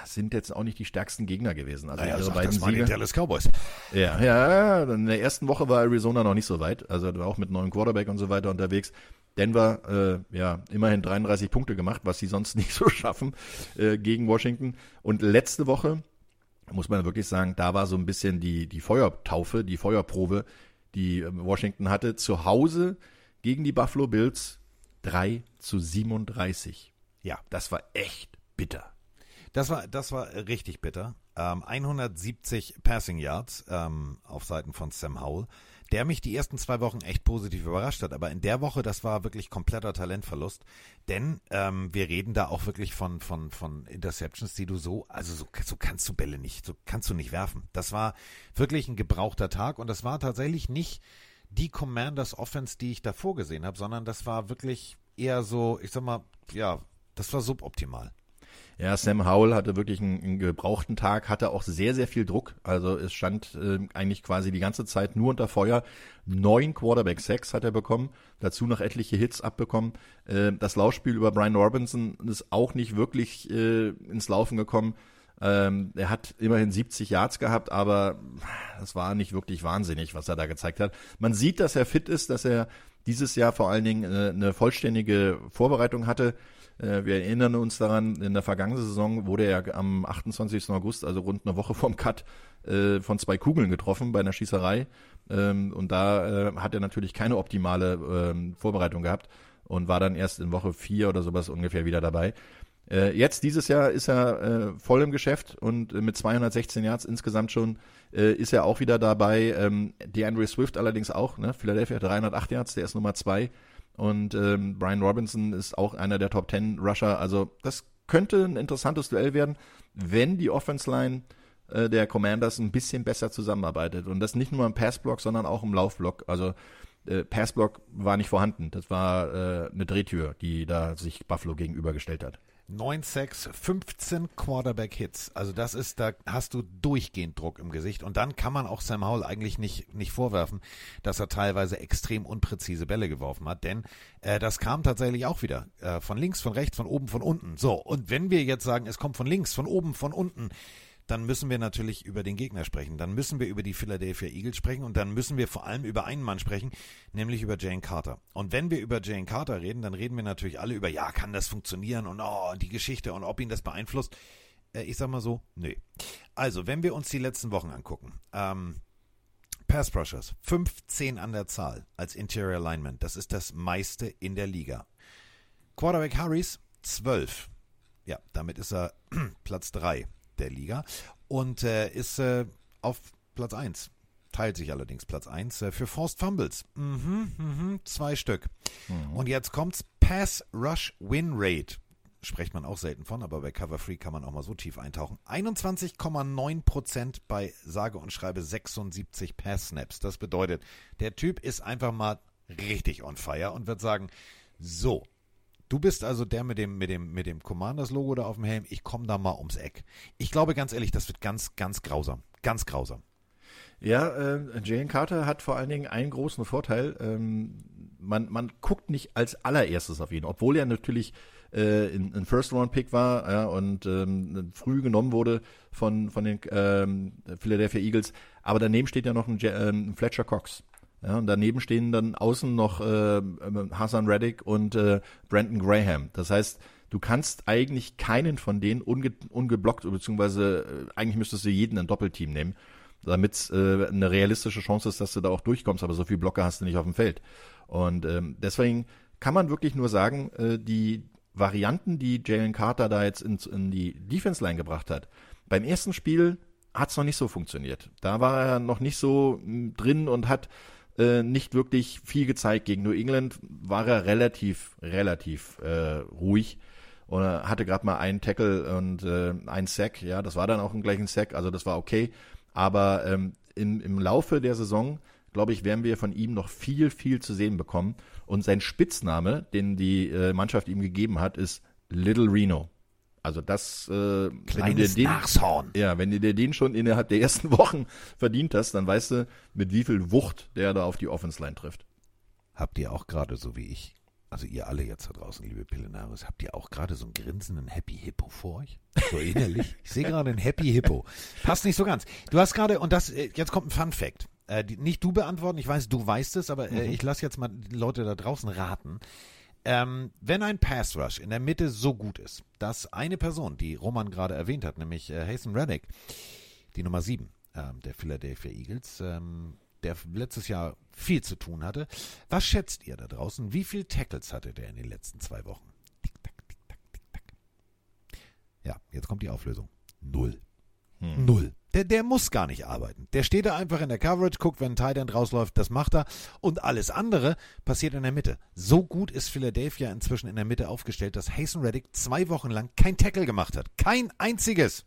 sind jetzt auch nicht die stärksten Gegner gewesen. Also naja, ihre sag, beiden das waren die Dallas Cowboys. Ja, ja, in der ersten Woche war Arizona noch nicht so weit, also auch mit neuen Quarterback und so weiter unterwegs. Denver, äh, ja, immerhin 33 Punkte gemacht, was sie sonst nicht so schaffen äh, gegen Washington. Und letzte Woche, muss man wirklich sagen, da war so ein bisschen die, die Feuertaufe, die Feuerprobe, die äh, Washington hatte. Zu Hause gegen die Buffalo Bills 3 zu 37. Ja, das war echt bitter. Das war, das war richtig bitter. Ähm, 170 Passing Yards ähm, auf Seiten von Sam Howell der mich die ersten zwei Wochen echt positiv überrascht hat. Aber in der Woche, das war wirklich kompletter Talentverlust. Denn ähm, wir reden da auch wirklich von, von, von Interceptions, die du so, also so, so kannst du Bälle nicht, so kannst du nicht werfen. Das war wirklich ein gebrauchter Tag und das war tatsächlich nicht die Commanders Offense, die ich davor gesehen habe, sondern das war wirklich eher so, ich sag mal, ja, das war suboptimal. Ja, Sam Howell hatte wirklich einen, einen, gebrauchten Tag, hatte auch sehr, sehr viel Druck. Also es stand äh, eigentlich quasi die ganze Zeit nur unter Feuer. Neun Quarterback-Sacks hat er bekommen, dazu noch etliche Hits abbekommen. Äh, das Laufspiel über Brian Robinson ist auch nicht wirklich äh, ins Laufen gekommen. Ähm, er hat immerhin 70 Yards gehabt, aber das war nicht wirklich wahnsinnig, was er da gezeigt hat. Man sieht, dass er fit ist, dass er dieses Jahr vor allen Dingen äh, eine vollständige Vorbereitung hatte. Äh, wir erinnern uns daran, in der vergangenen Saison wurde er am 28. August, also rund eine Woche vorm Cut, äh, von zwei Kugeln getroffen bei einer Schießerei. Ähm, und da äh, hat er natürlich keine optimale ähm, Vorbereitung gehabt und war dann erst in Woche vier oder sowas ungefähr wieder dabei. Jetzt, dieses Jahr, ist er voll im Geschäft und mit 216 Yards insgesamt schon ist er auch wieder dabei. Ähm, DeAndre Swift allerdings auch, ne? Philadelphia 308 Yards, der ist Nummer zwei. Und ähm, Brian Robinson ist auch einer der Top 10 Rusher. Also das könnte ein interessantes Duell werden, wenn die Offense Line äh, der Commanders ein bisschen besser zusammenarbeitet. Und das nicht nur im Passblock, sondern auch im Laufblock. Also äh, Passblock war nicht vorhanden. Das war äh, eine Drehtür, die da sich Buffalo gegenübergestellt hat. 9 Sacks, 15 Quarterback-Hits. Also das ist, da hast du durchgehend Druck im Gesicht. Und dann kann man auch Sam Howell eigentlich nicht, nicht vorwerfen, dass er teilweise extrem unpräzise Bälle geworfen hat. Denn äh, das kam tatsächlich auch wieder. Äh, von links, von rechts, von oben, von unten. So, und wenn wir jetzt sagen, es kommt von links, von oben, von unten, dann müssen wir natürlich über den Gegner sprechen. Dann müssen wir über die Philadelphia Eagles sprechen und dann müssen wir vor allem über einen Mann sprechen, nämlich über Jane Carter. Und wenn wir über Jane Carter reden, dann reden wir natürlich alle über, ja, kann das funktionieren und oh, die Geschichte und ob ihn das beeinflusst. Äh, ich sag mal so, nö. Also, wenn wir uns die letzten Wochen angucken, ähm, Pass Rushers, 15 an der Zahl als Interior Alignment. Das ist das meiste in der Liga. Quarterback Harris, 12. Ja, damit ist er Platz 3 der Liga und äh, ist äh, auf Platz 1. Teilt sich allerdings Platz 1 äh, für Forced Fumbles. Mhm, mhm, zwei Stück. Mhm. Und jetzt kommt's Pass Rush Win Rate. Spricht man auch selten von, aber bei Cover Free kann man auch mal so tief eintauchen. 21,9% bei sage und schreibe 76 Pass Snaps. Das bedeutet, der Typ ist einfach mal richtig on fire und wird sagen, so, Du bist also der mit dem, mit dem, mit dem Commanders-Logo da auf dem Helm. Ich komme da mal ums Eck. Ich glaube ganz ehrlich, das wird ganz, ganz grausam. Ganz grausam. Ja, äh, Jalen Carter hat vor allen Dingen einen großen Vorteil. Ähm, man, man guckt nicht als allererstes auf ihn, obwohl er natürlich äh, ein, First-Round-Pick war ja, und ähm, früh genommen wurde von, von den ähm, Philadelphia Eagles. Aber daneben steht ja noch ein, äh, Fletcher Cox. Ja, und daneben stehen dann außen noch äh, Hassan Reddick und äh, Brandon Graham. Das heißt, du kannst eigentlich keinen von denen unge ungeblockt, beziehungsweise äh, eigentlich müsstest du jeden ein Doppelteam nehmen, damit äh, eine realistische Chance ist, dass du da auch durchkommst, aber so viel Blocker hast du nicht auf dem Feld. Und ähm, deswegen kann man wirklich nur sagen, äh, die Varianten, die Jalen Carter da jetzt in, in die Defense Line gebracht hat, beim ersten Spiel hat es noch nicht so funktioniert. Da war er noch nicht so drin und hat äh, nicht wirklich viel gezeigt. Gegen New England war er relativ, relativ äh, ruhig und hatte gerade mal einen Tackle und äh, einen Sack. Ja, das war dann auch ein gleichen Sack, also das war okay. Aber ähm, im, im Laufe der Saison, glaube ich, werden wir von ihm noch viel, viel zu sehen bekommen. Und sein Spitzname, den die äh, Mannschaft ihm gegeben hat, ist Little Reno. Also das, äh, wenn Kleines den, Nashorn. ja, wenn du dir den schon innerhalb der ersten Wochen verdient hast, dann weißt du, mit wie viel Wucht der da auf die Offense Line trifft. Habt ihr auch gerade so wie ich, also ihr alle jetzt da draußen, liebe Pillenaris, habt ihr auch gerade so einen grinsenden Happy Hippo vor euch? So innerlich? ich sehe gerade einen Happy Hippo. Passt nicht so ganz. Du hast gerade, und das, äh, jetzt kommt ein Fun Fact. Äh, nicht du beantworten, ich weiß, du weißt es, aber äh, ich lasse jetzt mal die Leute da draußen raten. Ähm, wenn ein Pass Rush in der Mitte so gut ist, dass eine Person, die Roman gerade erwähnt hat, nämlich äh, Hasten Reddick, die Nummer 7 ähm, der Philadelphia Eagles, ähm, der letztes Jahr viel zu tun hatte. Was schätzt ihr da draußen? Wie viel Tackles hatte der in den letzten zwei Wochen? Tick, tack, tick, tack, tick, tack. Ja, jetzt kommt die Auflösung. Null. Null. Der, der muss gar nicht arbeiten. Der steht da einfach in der Coverage, guckt, wenn ein Tight End rausläuft, das macht er. Und alles andere passiert in der Mitte. So gut ist Philadelphia inzwischen in der Mitte aufgestellt, dass Hasten Reddick zwei Wochen lang kein Tackle gemacht hat. Kein einziges.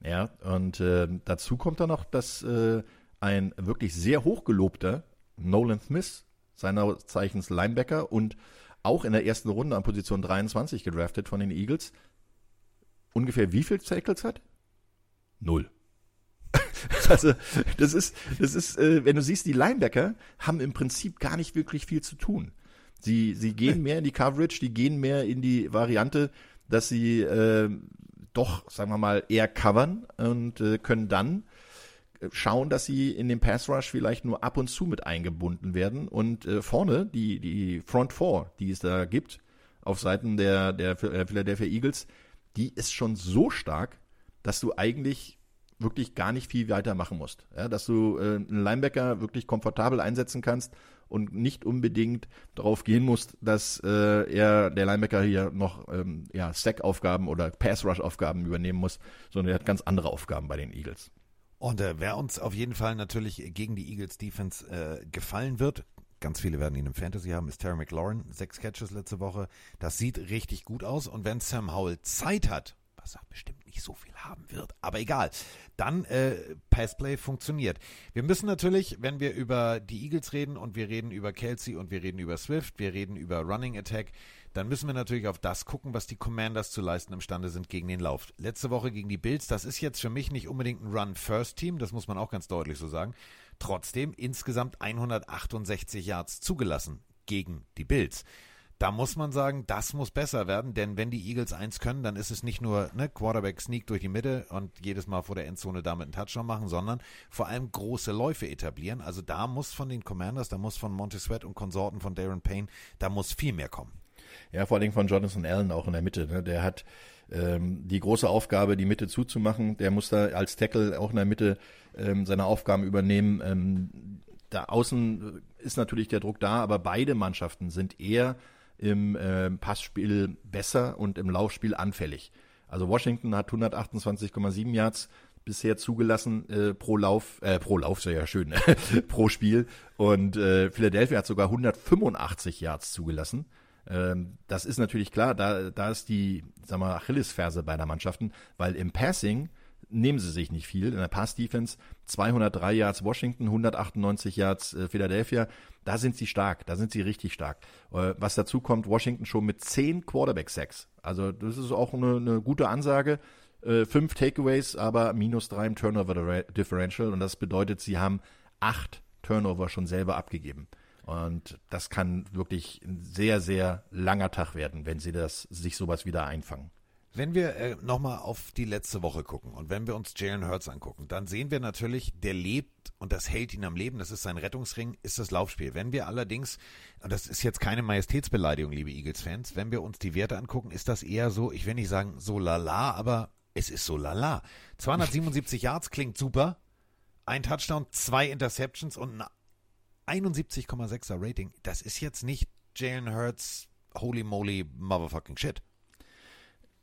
Ja, und äh, dazu kommt dann noch, dass äh, ein wirklich sehr hochgelobter Nolan Smith, seiner Zeichens Linebacker und auch in der ersten Runde an Position 23 gedraftet von den Eagles, ungefähr wie viel Tackles hat? Null. also, das ist, das ist, äh, wenn du siehst, die Linebacker haben im Prinzip gar nicht wirklich viel zu tun. Sie, sie gehen mehr in die Coverage, die gehen mehr in die Variante, dass sie äh, doch, sagen wir mal, eher covern und äh, können dann äh, schauen, dass sie in den Pass Rush vielleicht nur ab und zu mit eingebunden werden. Und äh, vorne, die, die Front Four, die es da gibt, auf Seiten der, der Philadelphia Eagles, die ist schon so stark, dass du eigentlich wirklich gar nicht viel weiter machen musst. Ja, dass du äh, einen Linebacker wirklich komfortabel einsetzen kannst und nicht unbedingt darauf gehen musst, dass äh, er, der Linebacker hier noch ähm, ja, Sack-Aufgaben oder Pass-Rush-Aufgaben übernehmen muss, sondern er hat ganz andere Aufgaben bei den Eagles. Und äh, wer uns auf jeden Fall natürlich gegen die Eagles Defense äh, gefallen wird, ganz viele werden ihn im Fantasy haben, ist Terry McLaurin. Sechs Catches letzte Woche. Das sieht richtig gut aus. Und wenn Sam Howell Zeit hat, was er bestimmt nicht so viel haben wird, aber egal, dann äh, Passplay funktioniert. Wir müssen natürlich, wenn wir über die Eagles reden und wir reden über Kelsey und wir reden über Swift, wir reden über Running Attack, dann müssen wir natürlich auf das gucken, was die Commanders zu leisten imstande sind gegen den Lauf. Letzte Woche gegen die Bills, das ist jetzt für mich nicht unbedingt ein Run-First-Team, das muss man auch ganz deutlich so sagen. Trotzdem insgesamt 168 Yards zugelassen gegen die Bills. Da muss man sagen, das muss besser werden, denn wenn die Eagles eins können, dann ist es nicht nur ne, Quarterback Sneak durch die Mitte und jedes Mal vor der Endzone damit einen Touchdown machen, sondern vor allem große Läufe etablieren. Also da muss von den Commanders, da muss von Monty Sweat und Konsorten von Darren Payne, da muss viel mehr kommen. Ja, vor allen Dingen von Jonathan Allen auch in der Mitte. Ne? Der hat ähm, die große Aufgabe, die Mitte zuzumachen. Der muss da als Tackle auch in der Mitte ähm, seine Aufgaben übernehmen. Ähm, da außen ist natürlich der Druck da, aber beide Mannschaften sind eher im äh, Passspiel besser und im Laufspiel anfällig. Also Washington hat 128,7 Yards bisher zugelassen äh, pro Lauf, äh, pro Lauf ist ja schön, pro Spiel. Und äh, Philadelphia hat sogar 185 Yards zugelassen. Ähm, das ist natürlich klar, da, da ist die, sag mal, Achillesferse beider Mannschaften, weil im Passing nehmen sie sich nicht viel. In der Pass-Defense 203 Yards Washington, 198 Yards äh, Philadelphia. Da sind sie stark, da sind sie richtig stark. Äh, was dazu kommt, Washington schon mit 10 Quarterback-Sacks. Also das ist auch eine, eine gute Ansage. Äh, fünf Takeaways, aber minus drei im Turnover-Differential. Und das bedeutet, sie haben acht Turnover schon selber abgegeben. Und das kann wirklich ein sehr, sehr langer Tag werden, wenn sie das sich sowas wieder einfangen. Wenn wir äh, nochmal auf die letzte Woche gucken und wenn wir uns Jalen Hurts angucken, dann sehen wir natürlich, der lebt und das hält ihn am Leben, das ist sein Rettungsring, ist das Laufspiel. Wenn wir allerdings, und das ist jetzt keine Majestätsbeleidigung, liebe Eagles-Fans, wenn wir uns die Werte angucken, ist das eher so, ich will nicht sagen so lala, aber es ist so lala. 277 Yards klingt super, ein Touchdown, zwei Interceptions und ein 71,6er Rating. Das ist jetzt nicht Jalen Hurts holy moly motherfucking shit.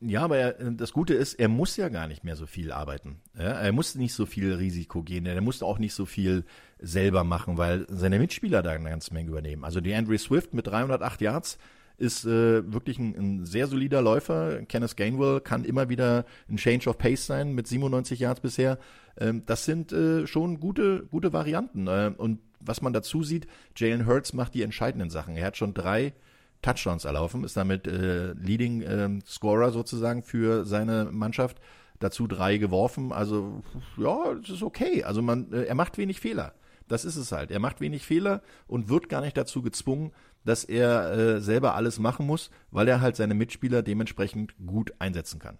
Ja, aber er, das Gute ist, er muss ja gar nicht mehr so viel arbeiten. Ja, er muss nicht so viel Risiko gehen. Er muss auch nicht so viel selber machen, weil seine Mitspieler da eine ganze Menge übernehmen. Also die Andrew Swift mit 308 Yards ist äh, wirklich ein, ein sehr solider Läufer. Kenneth Gainwell kann immer wieder ein Change of Pace sein mit 97 Yards bisher. Ähm, das sind äh, schon gute, gute Varianten. Äh, und was man dazu sieht, Jalen Hurts macht die entscheidenden Sachen. Er hat schon drei Touchdowns erlaufen, ist damit äh, Leading äh, Scorer sozusagen für seine Mannschaft. Dazu drei geworfen. Also ja, das ist okay. Also man, äh, er macht wenig Fehler. Das ist es halt. Er macht wenig Fehler und wird gar nicht dazu gezwungen, dass er äh, selber alles machen muss, weil er halt seine Mitspieler dementsprechend gut einsetzen kann.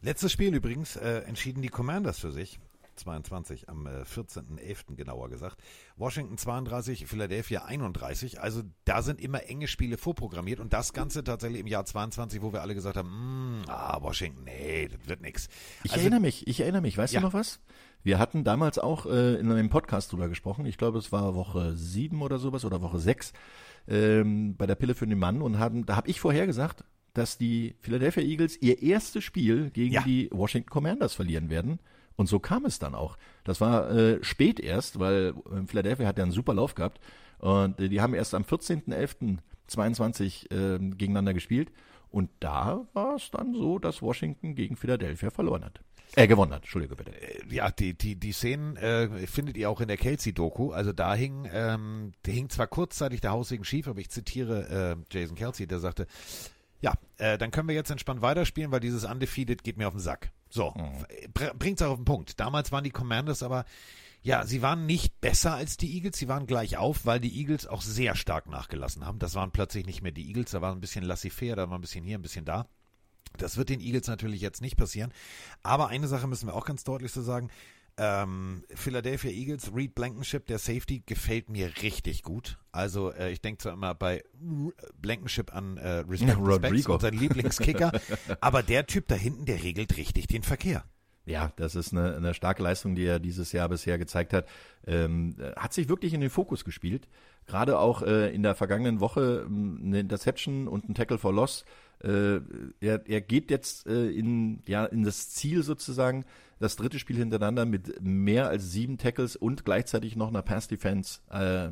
Letztes Spiel übrigens äh, entschieden die Commanders für sich. 22 am äh, 14.11. genauer gesagt. Washington 32, Philadelphia 31. Also da sind immer enge Spiele vorprogrammiert und das Ganze tatsächlich im Jahr 22, wo wir alle gesagt haben, mm, ah, Washington, nee, das wird nix. Ich also, erinnere mich, ich erinnere mich. Weißt Ja. du noch was? Wir hatten damals auch äh, in einem Podcast drüber gesprochen. Ich glaube, es war Woche sieben oder sowas oder Woche sechs ähm, bei der Pille für den Mann und haben, da habe ich vorher gesagt, dass die Philadelphia Eagles ihr erstes Spiel gegen Ja. die Washington Commanders verlieren werden. Und so kam es dann auch. Das war äh, spät erst, weil äh, Philadelphia hat ja einen super Lauf gehabt. Und äh, die haben erst am 14.11.22 äh, gegeneinander gespielt. Und da war es dann so, dass Washington gegen Philadelphia verloren hat. Äh, gewonnen hat, Entschuldige bitte. ja, die, die, die Szenen äh, findet ihr auch in der Kelsey-Doku. Also da hing, ähm, der hing zwar kurzzeitig der Haussegen schief, aber ich zitiere äh, Jason Kelsey, der sagte, ja, äh, dann können wir jetzt entspannt weiterspielen, weil dieses Undefeated geht mir auf den Sack. So, br bringt's auch auf den Punkt. Damals waren die Commanders aber, ja, sie waren nicht besser als die Eagles, sie waren gleich auf, weil die Eagles auch sehr stark nachgelassen haben. Das waren plötzlich nicht mehr die Eagles, da war ein bisschen laissez-faire, da war ein bisschen hier, ein bisschen da. Das wird den Eagles natürlich jetzt nicht passieren. Aber eine Sache müssen wir auch ganz deutlich so sagen. Ähm, Philadelphia Eagles, Reed Blankenship, der Safety, gefällt mir richtig gut. Also äh, ich denke zwar immer bei Blankenship an äh, Respect, Ja, Respect, Rodrigo. unser Lieblingskicker. aber der Typ da hinten, der regelt richtig den Verkehr. Ja, das ist eine, eine starke Leistung, die er dieses Jahr bisher gezeigt hat. Ähm, äh, hat sich wirklich in den Fokus gespielt. Gerade auch äh, in der vergangenen Woche ähm, eine Interception und ein Tackle for Loss. Äh, er, er geht jetzt äh, in, ja, in das Ziel sozusagen, das dritte Spiel hintereinander mit mehr als sieben Tackles und gleichzeitig noch einer Pass Defense äh,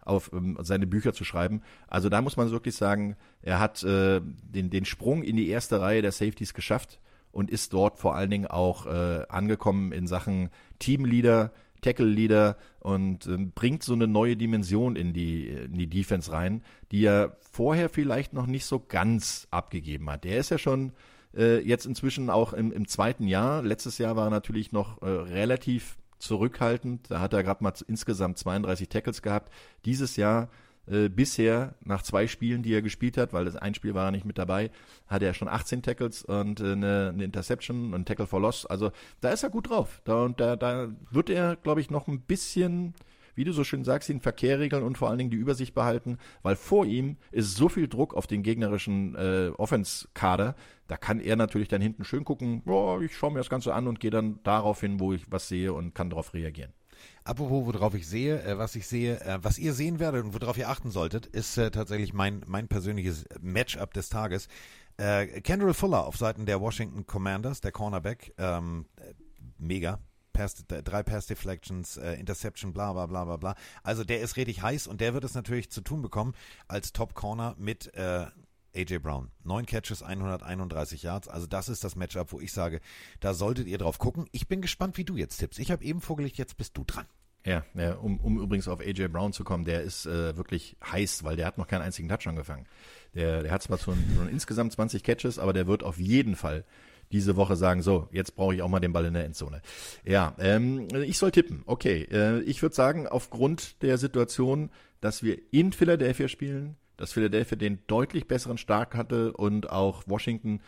auf ähm, seine Bücher zu schreiben. Also da muss man wirklich sagen, er hat äh, den, den Sprung in die erste Reihe der Safeties geschafft und ist dort vor allen Dingen auch äh, angekommen in Sachen Teamleader, Tackle-Leader und ähm, bringt so eine neue Dimension in die, in die Defense rein, die er vorher vielleicht noch nicht so ganz abgegeben hat. Der ist ja schon äh, jetzt inzwischen auch im, im zweiten Jahr. Letztes Jahr war er natürlich noch äh, relativ zurückhaltend. Da hat er gerade mal insgesamt 32 Tackles gehabt. Dieses Jahr äh, bisher nach zwei Spielen, die er gespielt hat, weil das ein Spiel war er nicht mit dabei, hat er schon 18 Tackles und äh, eine, eine Interception und Tackle for Loss. Also da ist er gut drauf. Da und da, da wird er, glaube ich, noch ein bisschen wie du so schön sagst, den Verkehr regeln und vor allen Dingen die Übersicht behalten, weil vor ihm ist so viel Druck auf den gegnerischen äh, Offense-Kader, da kann er natürlich dann hinten schön gucken, oh, ich schaue mir das Ganze an und gehe dann darauf hin, wo ich was sehe und kann darauf reagieren. Apropos, worauf ich sehe, äh, was ich sehe, äh, was ihr sehen werdet und worauf ihr achten solltet, ist äh, tatsächlich mein, mein persönliches Matchup des Tages. Äh, Kendall Fuller auf Seiten der Washington Commanders, der Cornerback, ähm, äh, mega. Pass, drei Pass Deflections, äh, Interception, bla bla bla bla bla. Also der ist richtig heiß und der wird es natürlich zu tun bekommen als Top Corner mit äh, AJ Brown. Neun Catches, 131 Yards. Also das ist das Matchup, wo ich sage, da solltet ihr drauf gucken. Ich bin gespannt, wie du jetzt tippst. Ich habe eben vorgelegt, jetzt bist du dran. Ja, ja um, um übrigens auf AJ Brown zu kommen, der ist äh, wirklich heiß, weil der hat noch keinen einzigen Touch angefangen. Der, der hat zwar schon, schon insgesamt 20 Catches, aber der wird auf jeden Fall diese Woche sagen, so, jetzt brauche ich auch mal den Ball in der Endzone. Ja, ähm, ich soll tippen. Okay, äh, ich würde sagen, aufgrund der Situation, dass wir in Philadelphia spielen, dass Philadelphia den deutlich besseren Start hatte und auch Washington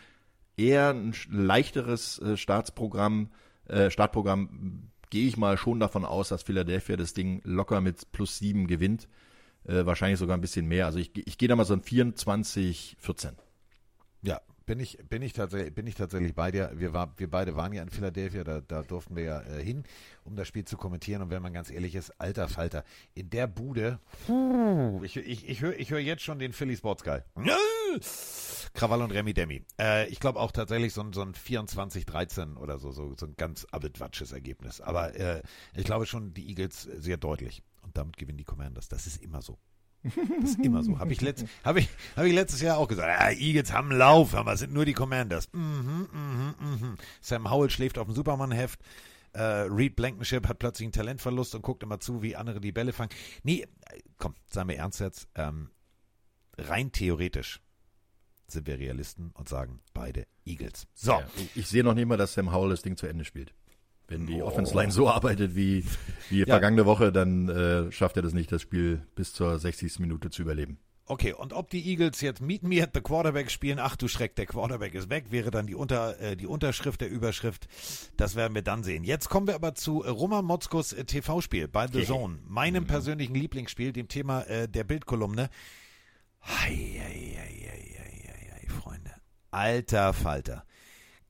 eher ein leichteres äh, Startsprogramm, äh, Startprogramm, gehe ich mal schon davon aus, dass Philadelphia das Ding locker mit plus sieben gewinnt. Äh, wahrscheinlich sogar ein bisschen mehr. Also ich, ich gehe da mal so ein 24, 14. Ja, bin ich, bin ich tatsächlich, bin ich tatsächlich bei dir. Wir, war, wir beide waren ja in Philadelphia, da, da durften wir ja äh, hin, um das Spiel zu kommentieren. Und wenn man ganz ehrlich ist, alter Falter, in der Bude, ich, ich, ich höre ich hör jetzt schon den Philly Sports Guy. Krawall und Remi Demi. Äh, ich glaube auch tatsächlich so ein, so ein 24-13 oder so, so, so ein ganz abitwatsches Ergebnis. Aber äh, ich glaube schon die Eagles sehr deutlich. Und damit gewinnen die Commanders. Das ist immer so. Das ist immer so. Habe ich, letzt, hab ich, hab ich letztes Jahr auch gesagt. Ja, Eagles haben Lauf, aber sind nur die Commanders. Mhm, mhm, mhm. Sam Howell schläft auf dem Superman-Heft. Äh, Reed Blankenship hat plötzlich einen Talentverlust und guckt immer zu, wie andere die Bälle fangen. Nee, komm, sagen wir ernst jetzt. Ähm, rein theoretisch sind wir Realisten und sagen beide Eagles. So. Ja, ich sehe noch nicht mal, dass Sam Howell das Ding zu Ende spielt. Wenn die oh. Offense Line so arbeitet wie, wie ja. vergangene Woche, dann äh, schafft er das nicht, das Spiel bis zur 60. Minute zu überleben. Okay, und ob die Eagles jetzt Meet Me at the Quarterback spielen, ach du Schreck, der Quarterback ist weg, wäre dann die, Unter, äh, die Unterschrift der Überschrift. Das werden wir dann sehen. Jetzt kommen wir aber zu äh, Roman Motzkos äh, TV-Spiel bei The Zone, meinem mhm. persönlichen Lieblingsspiel, dem Thema äh, der Bildkolumne. Hei, hei, hei, hei, hei, Freunde. Alter Falter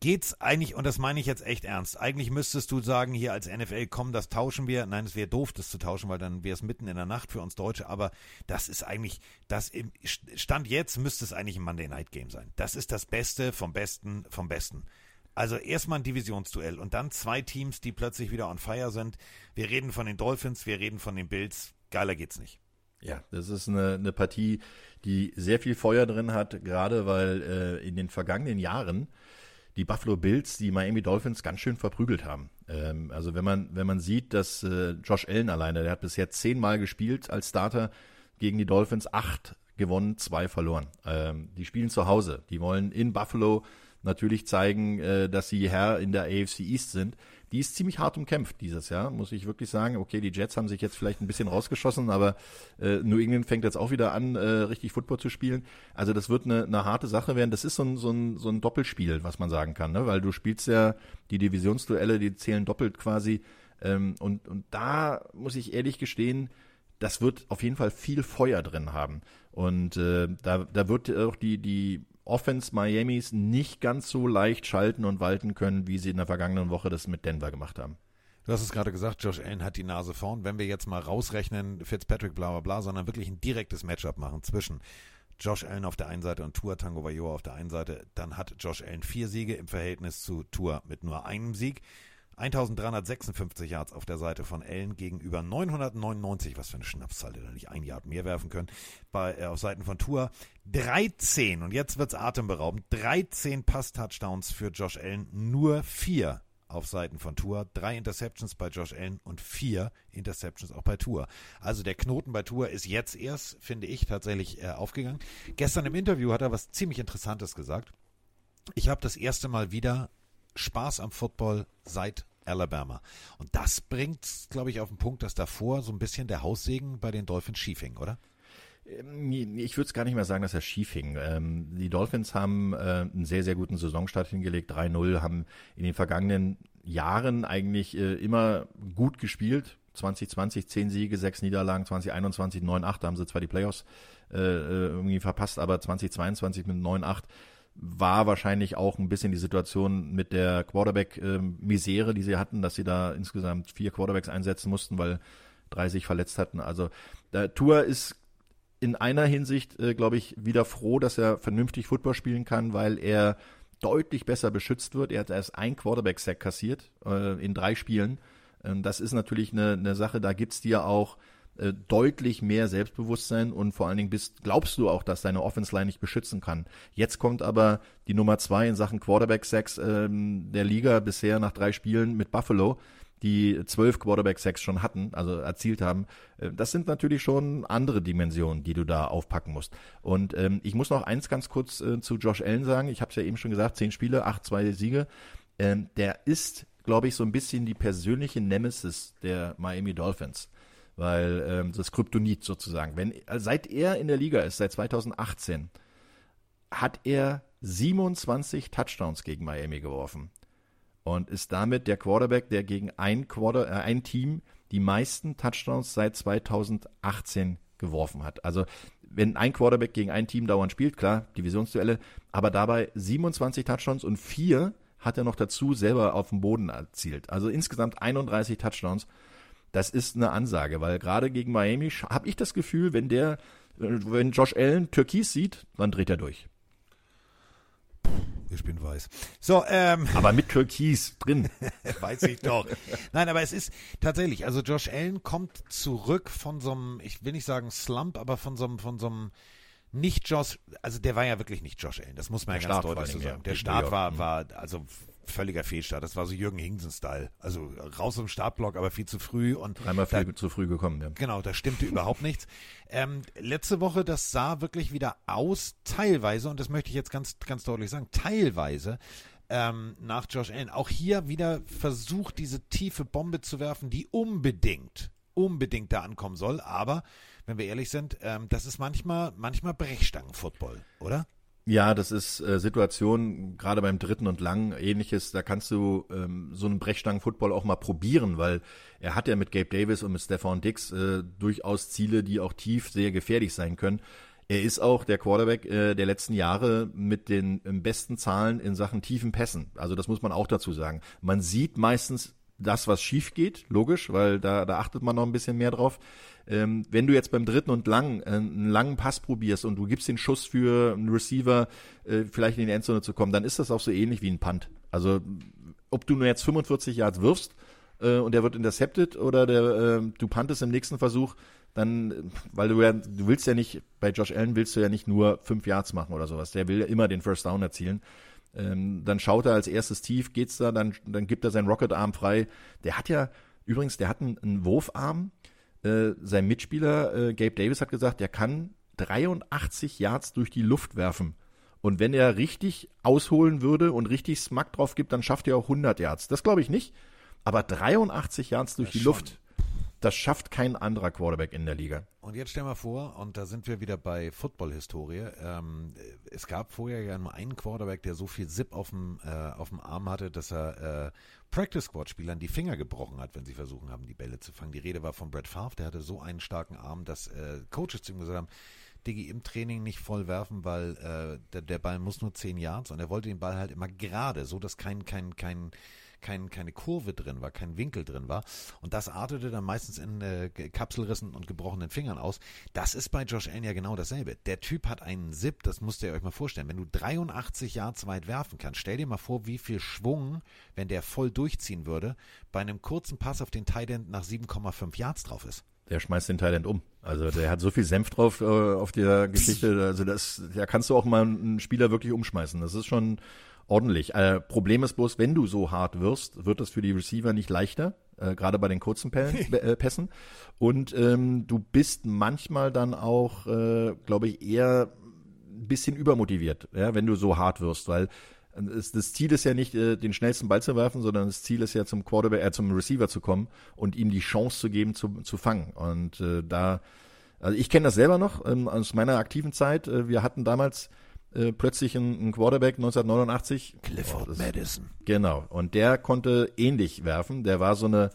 geht's eigentlich, und das meine ich jetzt echt ernst, eigentlich müsstest du sagen, hier als NFL, komm, das tauschen wir. Nein, es wäre doof, das zu tauschen, weil dann wäre es mitten in der Nacht für uns Deutsche, aber das ist eigentlich, das im Stand jetzt müsste es eigentlich ein Monday Night Game sein. Das ist das Beste vom Besten vom Besten. Also erstmal ein Divisionsduell und dann zwei Teams, die plötzlich wieder on fire sind. Wir reden von den Dolphins, wir reden von den Bills. Geiler geht's nicht. Ja, das ist eine, eine Partie, die sehr viel Feuer drin hat, gerade weil äh, in den vergangenen Jahren die Buffalo Bills die Miami Dolphins ganz schön verprügelt haben. Ähm, also wenn man, wenn man sieht, dass äh, Josh Allen alleine, der hat bisher zehnmal gespielt als Starter gegen die Dolphins, acht gewonnen, zwei verloren. Ähm, die spielen zu Hause. Die wollen in Buffalo natürlich zeigen, äh, dass sie Herr in der AFC East sind die ist ziemlich hart umkämpft dieses Jahr, muss ich wirklich sagen. Okay, die Jets haben sich jetzt vielleicht ein bisschen rausgeschossen, aber äh, New England fängt jetzt auch wieder an, äh, richtig Football zu spielen. Also das wird eine, eine harte Sache werden. Das ist so ein, so, ein, so ein Doppelspiel, was man sagen kann, ne? weil du spielst ja die Divisionsduelle, die zählen doppelt quasi. Ähm, und, und da muss ich ehrlich gestehen, das wird auf jeden Fall viel Feuer drin haben. Und äh, da, da wird auch die, die Offense Miamis nicht ganz so leicht schalten und walten können, wie sie in der vergangenen Woche das mit Denver gemacht haben. Du hast es gerade gesagt, Josh Allen hat die Nase vorn. Wenn wir jetzt mal rausrechnen, Fitzpatrick, bla bla bla, sondern wirklich ein direktes Matchup machen zwischen Josh Allen auf der einen Seite und Tua Tango Vailoa auf der einen Seite, dann hat Josh Allen vier Siege im Verhältnis zu Tua mit nur einem Sieg. 1356 Yards auf der Seite von Allen gegenüber 999, was für eine Schnapszahl, der da nicht ein Yard mehr werfen können, bei, äh, auf Seiten von Tour. 13, und jetzt wird's atemberaubend, 13 Pass-Touchdowns für Josh Allen, nur vier auf Seiten von Tour, drei Interceptions bei Josh Allen und vier Interceptions auch bei Tour. Also der Knoten bei Tour ist jetzt erst, finde ich, tatsächlich äh, aufgegangen. Gestern im Interview hat er was ziemlich Interessantes gesagt. Ich habe das erste Mal wieder Spaß am Football seit Alabama. Und das bringt, glaube ich, auf den Punkt, dass davor so ein bisschen der Haussegen bei den Dolphins schief hing, oder? Ähm, ich würde es gar nicht mehr sagen, dass er schief hing. Ähm, die Dolphins haben äh, einen sehr, sehr guten Saisonstart hingelegt. 3-0 haben in den vergangenen Jahren eigentlich äh, immer gut gespielt. 2020 10 Siege, 6 Niederlagen, 2021 9-8, da haben sie zwar die Playoffs äh, irgendwie verpasst, aber 2022 mit 9-8 war wahrscheinlich auch ein bisschen die Situation mit der Quarterback-Misere, die sie hatten, dass sie da insgesamt vier Quarterbacks einsetzen mussten, weil drei sich verletzt hatten. Also der Tour ist in einer Hinsicht, äh, glaube ich, wieder froh, dass er vernünftig Football spielen kann, weil er deutlich besser beschützt wird. Er hat erst ein Quarterback-Sack kassiert äh, in drei Spielen. Ähm, das ist natürlich eine, eine Sache, da gibt's dir auch äh, deutlich mehr Selbstbewusstsein und vor allen Dingen bist, glaubst du auch, dass deine Offense Line nicht beschützen kann. Jetzt kommt aber die Nummer zwei in Sachen Quarterback Sacks ähm, der Liga bisher nach drei Spielen mit Buffalo die zwölf Quarterback-Sacks schon hatten, also erzielt haben. Äh, das sind natürlich schon andere Dimensionen, die du da aufpacken musst. Und ähm, ich muss noch eins ganz kurz äh, zu Josh Allen sagen. Ich habe es ja eben schon gesagt, zehn Spiele, acht, zwei Siege. Ähm, der ist, glaube ich, so ein bisschen die persönliche Nemesis der Miami Dolphins weil ähm, das Kryptonit sozusagen. Wenn also seit er in der Liga ist, seit 2018, hat er 27 Touchdowns gegen Miami geworfen und ist damit der Quarterback, der gegen ein Quarter, äh, ein Team die meisten Touchdowns seit 2018 geworfen hat. Also wenn ein Quarterback gegen ein Team dauernd spielt, klar, Divisionsduelle, aber dabei 27 Touchdowns und vier hat er noch dazu selber auf dem Boden erzielt. Also insgesamt 31 Touchdowns. Das ist eine Ansage, weil gerade gegen Miami habe ich das Gefühl, wenn der, äh, wenn Josh Allen Türkis sieht, dann dreht er durch. Ich bin weiß. So, ähm. Aber mit Türkis drin. weiß ich doch. Nein, aber es ist tatsächlich, also Josh Allen kommt zurück von so einem, ich will nicht sagen Slump, aber von so einem, von so einem nicht Josh, also der war ja wirklich nicht Josh Allen, das muss man Der ja ganz Start deutlich so sagen. Der Start war, mhm. war also völliger Fehlstart. Das war so Jürgen Hingsen-Style. Also raus im Startblock, aber viel zu früh und Einmal da, viel zu früh gekommen, ja. Genau, da stimmte überhaupt nichts. Ähm, letzte Woche, das sah wirklich wieder aus, teilweise, und das möchte ich jetzt ganz, ganz deutlich sagen, teilweise ähm, nach Josh Allen. Auch hier wieder versucht, diese tiefe Bombe zu werfen, die unbedingt, unbedingt da ankommen soll. Aber, wenn wir ehrlich sind, ähm, das ist manchmal, manchmal Brechstangen-Football, oder? Ja, das ist äh, Situation, gerade beim dritten und lang, ähnliches, da kannst du ähm, so einen Brechstangen-Football auch mal probieren, weil er hat ja mit Gabe Davis und mit Stefan Dix äh, durchaus Ziele, die auch tief sehr gefährlich sein können. Er ist auch der Quarterback äh, der letzten Jahre mit den ähm, besten Zahlen in Sachen tiefen Pässen. Also das muss man auch dazu sagen. Man sieht meistens das, was schief geht, logisch, weil da, da achtet man noch ein bisschen mehr drauf. Ähm, wenn du jetzt beim dritten und lang äh, einen langen Pass probierst und du gibst den Schuss für einen Receiver, äh, vielleicht in die Endzone zu kommen, dann ist das auch so ähnlich wie ein Punt. Also ob du nur jetzt 45 Yards wirfst äh, und der wird intercepted oder der, äh, du puntest im nächsten Versuch, dann, äh, weil du ja, du willst ja nicht, bei Josh Allen willst du ja nicht nur fünf Yards machen oder sowas. Der will ja immer den First Down erzielen. Ähm, dann schaut er als erstes tief, geht's da, dann, dann gibt er seinen Rocket-Arm frei. Der hat ja, übrigens, der hat einen, einen Wurfarm. Äh, sein Mitspieler äh, Gabe Davis hat gesagt, der kann 83 Yards durch die Luft werfen. Und wenn er richtig ausholen würde und richtig Smack drauf gibt, dann schafft er auch 100 Yards. Das glaube ich nicht. Aber 83 Yards durch Ja, die schon. Luft, das schafft kein anderer Quarterback in der Liga. Und jetzt stell mal vor, und da sind wir wieder bei Football-Historie. Ähm, es gab vorher ja nur einen Quarterback, der so viel Zip auf dem, äh, auf dem Arm hatte, dass er äh, Practice-Squad-Spielern die Finger gebrochen hat, wenn sie versuchen haben, die Bälle zu fangen. Die Rede war von Brett Favre, der hatte so einen starken Arm, dass äh, Coaches zu ihm gesagt haben, Diggi, im Training nicht voll werfen, weil äh, der, der Ball muss nur 10 Yards und er wollte den Ball halt immer gerade, so dass kein, kein, kein, kein, keine Kurve drin war, kein Winkel drin war. Und das artete dann meistens in äh, Kapselrissen und gebrochenen Fingern aus. Das ist bei Josh Allen ja genau dasselbe. Der Typ hat einen Zip, das müsst ihr euch mal vorstellen. Wenn du 83 Yards weit werfen kannst, stell dir mal vor, wie viel Schwung, wenn der voll durchziehen würde, bei einem kurzen Pass auf den Tight nach 7,5 Yards drauf ist. Der schmeißt den Thailand um. Also der hat so viel Senf drauf äh, auf der Geschichte. Also das, da kannst du auch mal einen Spieler wirklich umschmeißen. Das ist schon ordentlich. Äh, Problem ist bloß, wenn du so hart wirst, wird das für die Receiver nicht leichter. Äh, gerade bei den kurzen äh, Pässen. Und ähm, du bist manchmal dann auch, äh, glaube ich, eher ein bisschen übermotiviert, ja, wenn du so hart wirst, weil es, das Ziel ist ja nicht, äh, den schnellsten Ball zu werfen, sondern das Ziel ist ja zum Quarterback, äh, zum Receiver zu kommen und ihm die Chance zu geben, zu, zu fangen. Und äh, da, also ich kenne das selber noch ähm, aus meiner aktiven Zeit. Äh, wir hatten damals äh, plötzlich einen, einen Quarterback 1989. Clifford das- Madison. Genau. Und der konnte ähnlich werfen. Der war so eine,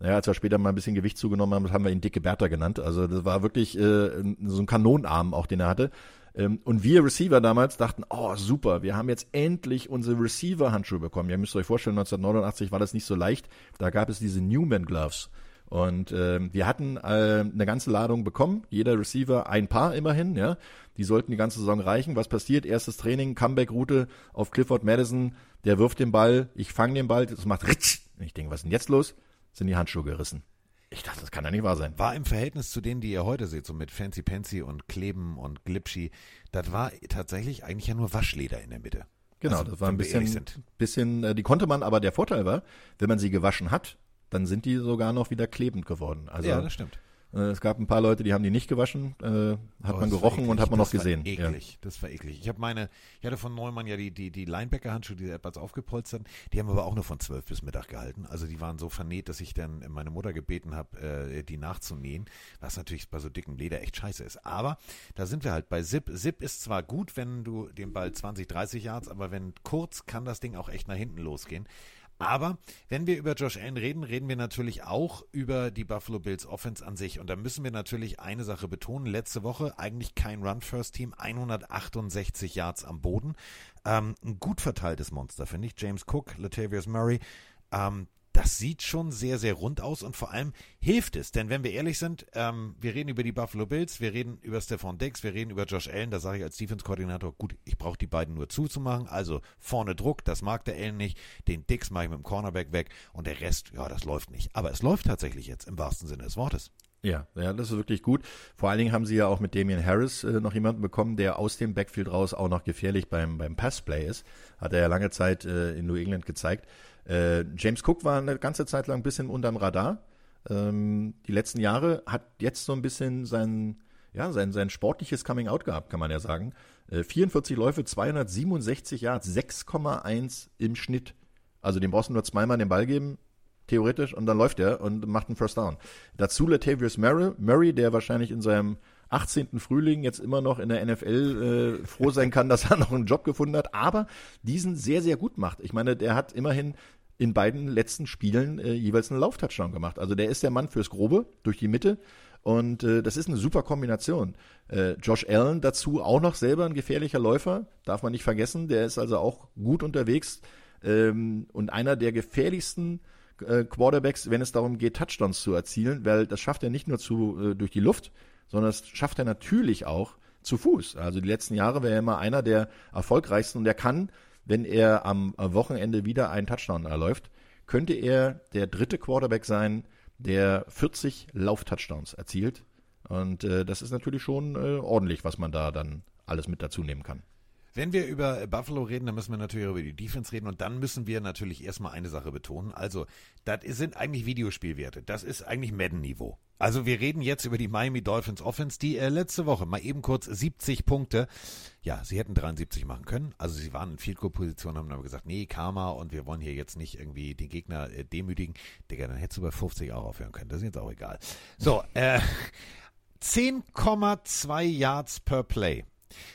naja, als wir später mal ein bisschen Gewicht zugenommen haben, haben wir ihn dicke Bertha genannt. Also das war wirklich äh, so ein Kanonenarm auch, den er hatte. Ähm, und wir Receiver damals dachten, oh super, wir haben jetzt endlich unsere Receiver-Handschuhe bekommen. Ihr müsst euch vorstellen, 1989 war das nicht so leicht. Da gab es diese Newman Gloves. Und ähm, wir hatten äh, eine ganze Ladung bekommen, jeder Receiver ein Paar immerhin, ja. Die sollten die ganze Saison reichen. Was passiert? Erstes Training, Comeback-Route auf Clifford Madison, der wirft den Ball, ich fange den Ball, das macht ritsch. Und ich denke, was ist denn jetzt los? Sind die Handschuhe gerissen. Ich dachte, das kann ja nicht wahr sein. War im Verhältnis zu denen, die ihr heute seht, so mit Fancy Pansy und Kleben und Glipschi, das war tatsächlich eigentlich ja nur Waschleder in der Mitte. Genau, Also, das war ein bisschen, bisschen, äh, die konnte man, aber der Vorteil war, wenn man sie gewaschen hat, dann sind die sogar noch wieder klebend geworden. Also ja, das stimmt. äh, es gab ein paar Leute, die haben die nicht gewaschen, äh, hat Aber man gerochen und hat man noch das gesehen. War Ja. eklig, das war eklig. Ich habe meine, ich hatte von Neumann ja die, die, die Linebacker-Handschuhe, die etwas aufgepolstert, die haben aber auch nur von zwölf bis Mittag gehalten. Also die waren so vernäht, dass ich dann meine Mutter gebeten habe, äh, die nachzunähen, was natürlich bei so dickem Leder echt scheiße ist. Aber da sind wir halt bei Zip. Zip ist zwar gut, wenn du den Ball 20, 30 Yards, aber wenn kurz, kann das Ding auch echt nach hinten losgehen. Aber wenn wir über Josh Allen reden, reden wir natürlich auch über die Buffalo Bills Offense an sich. Und da müssen wir natürlich eine Sache betonen. Letzte Woche eigentlich kein Run-First-Team, 168 Yards am Boden. Ähm, ein gut verteiltes Monster, finde ich. James Cook, Latavius Murray. Ähm, das sieht schon sehr, sehr rund aus und vor allem hilft es. Denn wenn wir ehrlich sind, ähm, wir reden über die Buffalo Bills, wir reden über Stefan Dix, wir reden über Josh Allen, da sage ich als Defense-Koordinator, gut, ich brauche die beiden nur zuzumachen, also vorne Druck, das mag der Allen nicht, den Dix mache ich mit dem Cornerback weg und der Rest, ja, das läuft nicht. Aber es läuft tatsächlich jetzt im wahrsten Sinne des Wortes. Ja, ja, das ist wirklich gut. Vor allen Dingen haben sie ja auch mit Damian Harris äh, noch jemanden bekommen, der aus dem Backfield raus auch noch gefährlich beim, beim Passplay ist. Hat er ja lange Zeit äh, in New England gezeigt. Äh, James Cook war eine ganze Zeit lang ein bisschen unterm Radar. Ähm, die letzten Jahre hat jetzt so ein bisschen sein, ja, sein, sein sportliches Coming Out gehabt, kann man ja sagen. Äh, 44 Läufe, 267 Yards, 6,1 im Schnitt. Also dem brauchst du nur zweimal den Ball geben, theoretisch, und dann läuft er und macht einen First Down. Dazu Latavius Murray, Murray, der wahrscheinlich in seinem 18. Frühling jetzt immer noch in der NFL äh, froh sein kann, dass er noch einen Job gefunden hat, aber diesen sehr, sehr gut macht. Ich meine, der hat immerhin in beiden letzten Spielen äh, jeweils einen Lauftouchdown gemacht. Also der ist der Mann fürs Grobe durch die Mitte. Und äh, das ist eine super Kombination. Äh, Josh Allen dazu auch noch selber ein gefährlicher Läufer, darf man nicht vergessen. Der ist also auch gut unterwegs ähm, und einer der gefährlichsten äh, Quarterbacks, wenn es darum geht, Touchdowns zu erzielen, weil das schafft er nicht nur zu, äh, durch die Luft, sondern das schafft er natürlich auch zu Fuß. Also die letzten Jahre wäre er immer einer der erfolgreichsten und er kann wenn er am Wochenende wieder einen Touchdown erläuft, könnte er der dritte Quarterback sein, der 40 Lauf-Touchdowns erzielt. Und äh, das ist natürlich schon äh, ordentlich, was man da dann alles mit dazu nehmen kann. Wenn wir über Buffalo reden, dann müssen wir natürlich über die Defense reden und dann müssen wir natürlich erstmal eine Sache betonen. Also, das sind eigentlich Videospielwerte. Das ist eigentlich Madden-Niveau. Also wir reden jetzt über die Miami Dolphins Offense, die äh, letzte Woche mal eben kurz 70 Punkte. Ja, sie hätten 73 machen können. Also sie waren in Field Goal Position, haben aber gesagt, nee, Karma und wir wollen hier jetzt nicht irgendwie den Gegner äh, demütigen. Digga, dann hättest du bei 50 auch aufhören können. Das ist jetzt auch egal. So, äh, 10,2 Yards per Play.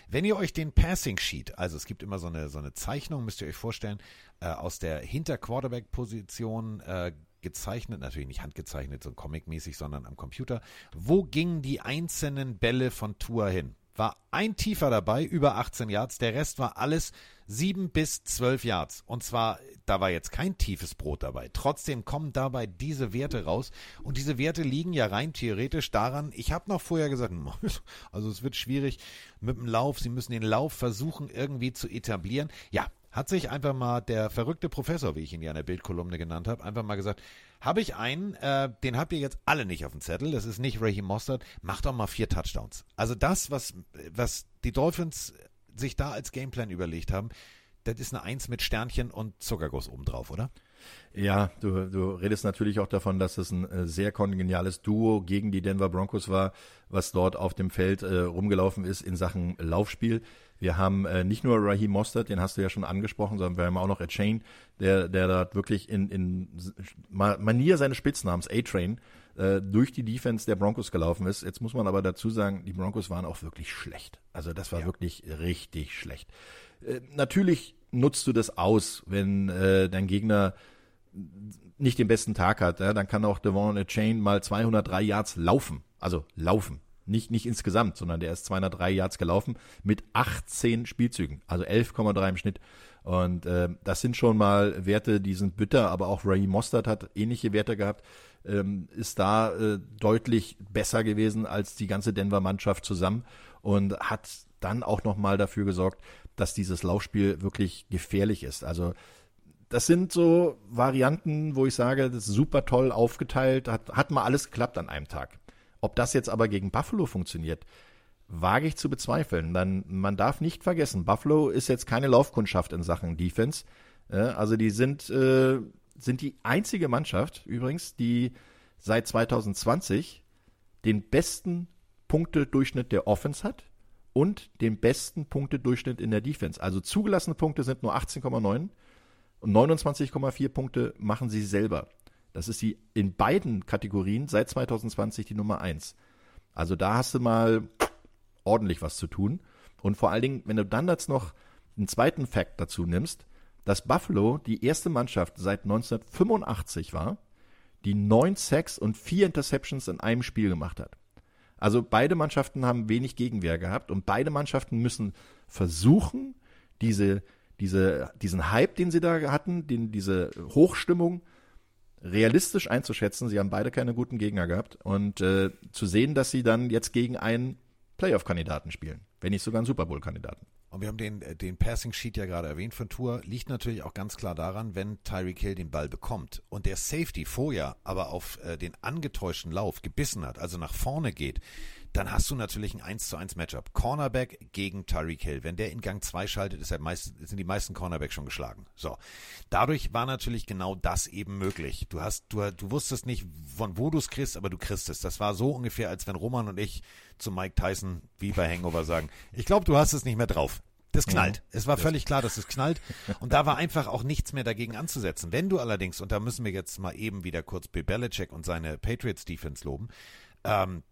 Wenn ihr euch den Passing Sheet, also es gibt immer so eine, so eine Zeichnung, müsst ihr euch vorstellen, äh, aus der Hinter-Quarterback-Position äh, gezeichnet, natürlich nicht handgezeichnet, so comic-mäßig, sondern am Computer. Wo gingen die einzelnen Bälle von Tour hin? War ein tiefer dabei, über 18 Yards, der Rest war alles 7 bis 12 Yards. Und zwar, da war jetzt kein tiefes Brot dabei. Trotzdem kommen dabei diese Werte raus. Und diese Werte liegen ja rein theoretisch daran, ich habe noch vorher gesagt, also es wird schwierig mit dem Lauf. Sie müssen den Lauf versuchen irgendwie zu etablieren. Ja, hat sich einfach mal der verrückte Professor, wie ich ihn ja in der Bildkolumne genannt habe, einfach mal gesagt, habe ich einen, äh, den habt ihr jetzt alle nicht auf dem Zettel, das ist nicht Raheem Mostert, macht doch mal vier Touchdowns. Also das, was, was die Dolphins sich da als Gameplan überlegt haben, das ist eine Eins mit Sternchen und Zuckerguss obendrauf, oder? Ja, du, du redest natürlich auch davon, dass es ein äh, sehr kongeniales Duo gegen die Denver Broncos war, was dort auf dem Feld äh, rumgelaufen ist in Sachen Laufspiel. Wir haben äh, nicht nur Raheem Mostert, den hast du ja schon angesprochen, sondern wir haben auch noch A Chain, der, der da wirklich in, in Manier seines Spitznamens, A-Train, äh, durch die Defense der Broncos gelaufen ist. Jetzt muss man aber dazu sagen, die Broncos waren auch wirklich schlecht. Also das war ja. wirklich richtig schlecht. Äh, natürlich nutzt du das aus, wenn äh, dein Gegner nicht den besten Tag hat. Ja? Dann kann auch Devon Chain mal 203 Yards laufen. Also laufen. Nicht, nicht insgesamt, sondern der ist 203 Yards gelaufen mit 18 Spielzügen, also 11,3 im Schnitt. Und äh, das sind schon mal Werte, die sind bitter, aber auch Ray Mostert hat ähnliche Werte gehabt, ähm, ist da äh, deutlich besser gewesen als die ganze Denver-Mannschaft zusammen und hat dann auch nochmal dafür gesorgt, dass dieses Laufspiel wirklich gefährlich ist. Also das sind so Varianten, wo ich sage, das ist super toll aufgeteilt, hat, hat mal alles geklappt an einem Tag. Ob das jetzt aber gegen Buffalo funktioniert, wage ich zu bezweifeln. Dann, man darf nicht vergessen, Buffalo ist jetzt keine Laufkundschaft in Sachen Defense. also die sind, äh, sind die einzige Mannschaft übrigens, die seit 2020 den besten Punktedurchschnitt der Offense hat und den besten Punktedurchschnitt in der Defense. Also zugelassene Punkte sind nur 18,9 und 29,4 Punkte machen sie selber. Das ist die in beiden Kategorien seit 2020 die Nummer eins. Also da hast du mal ordentlich was zu tun. Und vor allen Dingen, wenn du dann jetzt noch einen zweiten Fact dazu nimmst, dass Buffalo die erste Mannschaft seit 1985 war, die neun Sacks und vier Interceptions in einem Spiel gemacht hat. Also beide Mannschaften haben wenig Gegenwehr gehabt und beide Mannschaften müssen versuchen, diese, diese, diesen Hype, den sie da hatten, den, diese Hochstimmung realistisch einzuschätzen. Sie haben beide keine guten Gegner gehabt und äh, zu sehen, dass sie dann jetzt gegen einen Playoff-Kandidaten spielen, wenn nicht sogar einen Super Bowl-Kandidaten. Und wir haben den, äh, den Passing Sheet ja gerade erwähnt von Tour. Liegt natürlich auch ganz klar daran, wenn Tyreek Hill den Ball bekommt und der Safety vorher aber auf äh, den angetäuschten Lauf gebissen hat, also nach vorne geht, dann hast du natürlich ein 1 zu 1 Matchup. Cornerback gegen Tyreek Hill. Wenn der in Gang 2 schaltet, ist er meist, sind die meisten Cornerbacks schon geschlagen. So. Dadurch war natürlich genau das eben möglich. Du hast, du, du wusstest nicht, von wo du es kriegst, aber du kriegst es. Das war so ungefähr, als wenn Roman und ich zu Mike Tyson wie bei Hangover sagen, ich glaube, du hast es nicht mehr drauf. Das knallt. Mhm. Es war völlig klar, dass es knallt. Und da war einfach auch nichts mehr dagegen anzusetzen. Wenn du allerdings, und da müssen wir jetzt mal eben wieder kurz Bill Belichick und seine Patriots Defense loben, ähm,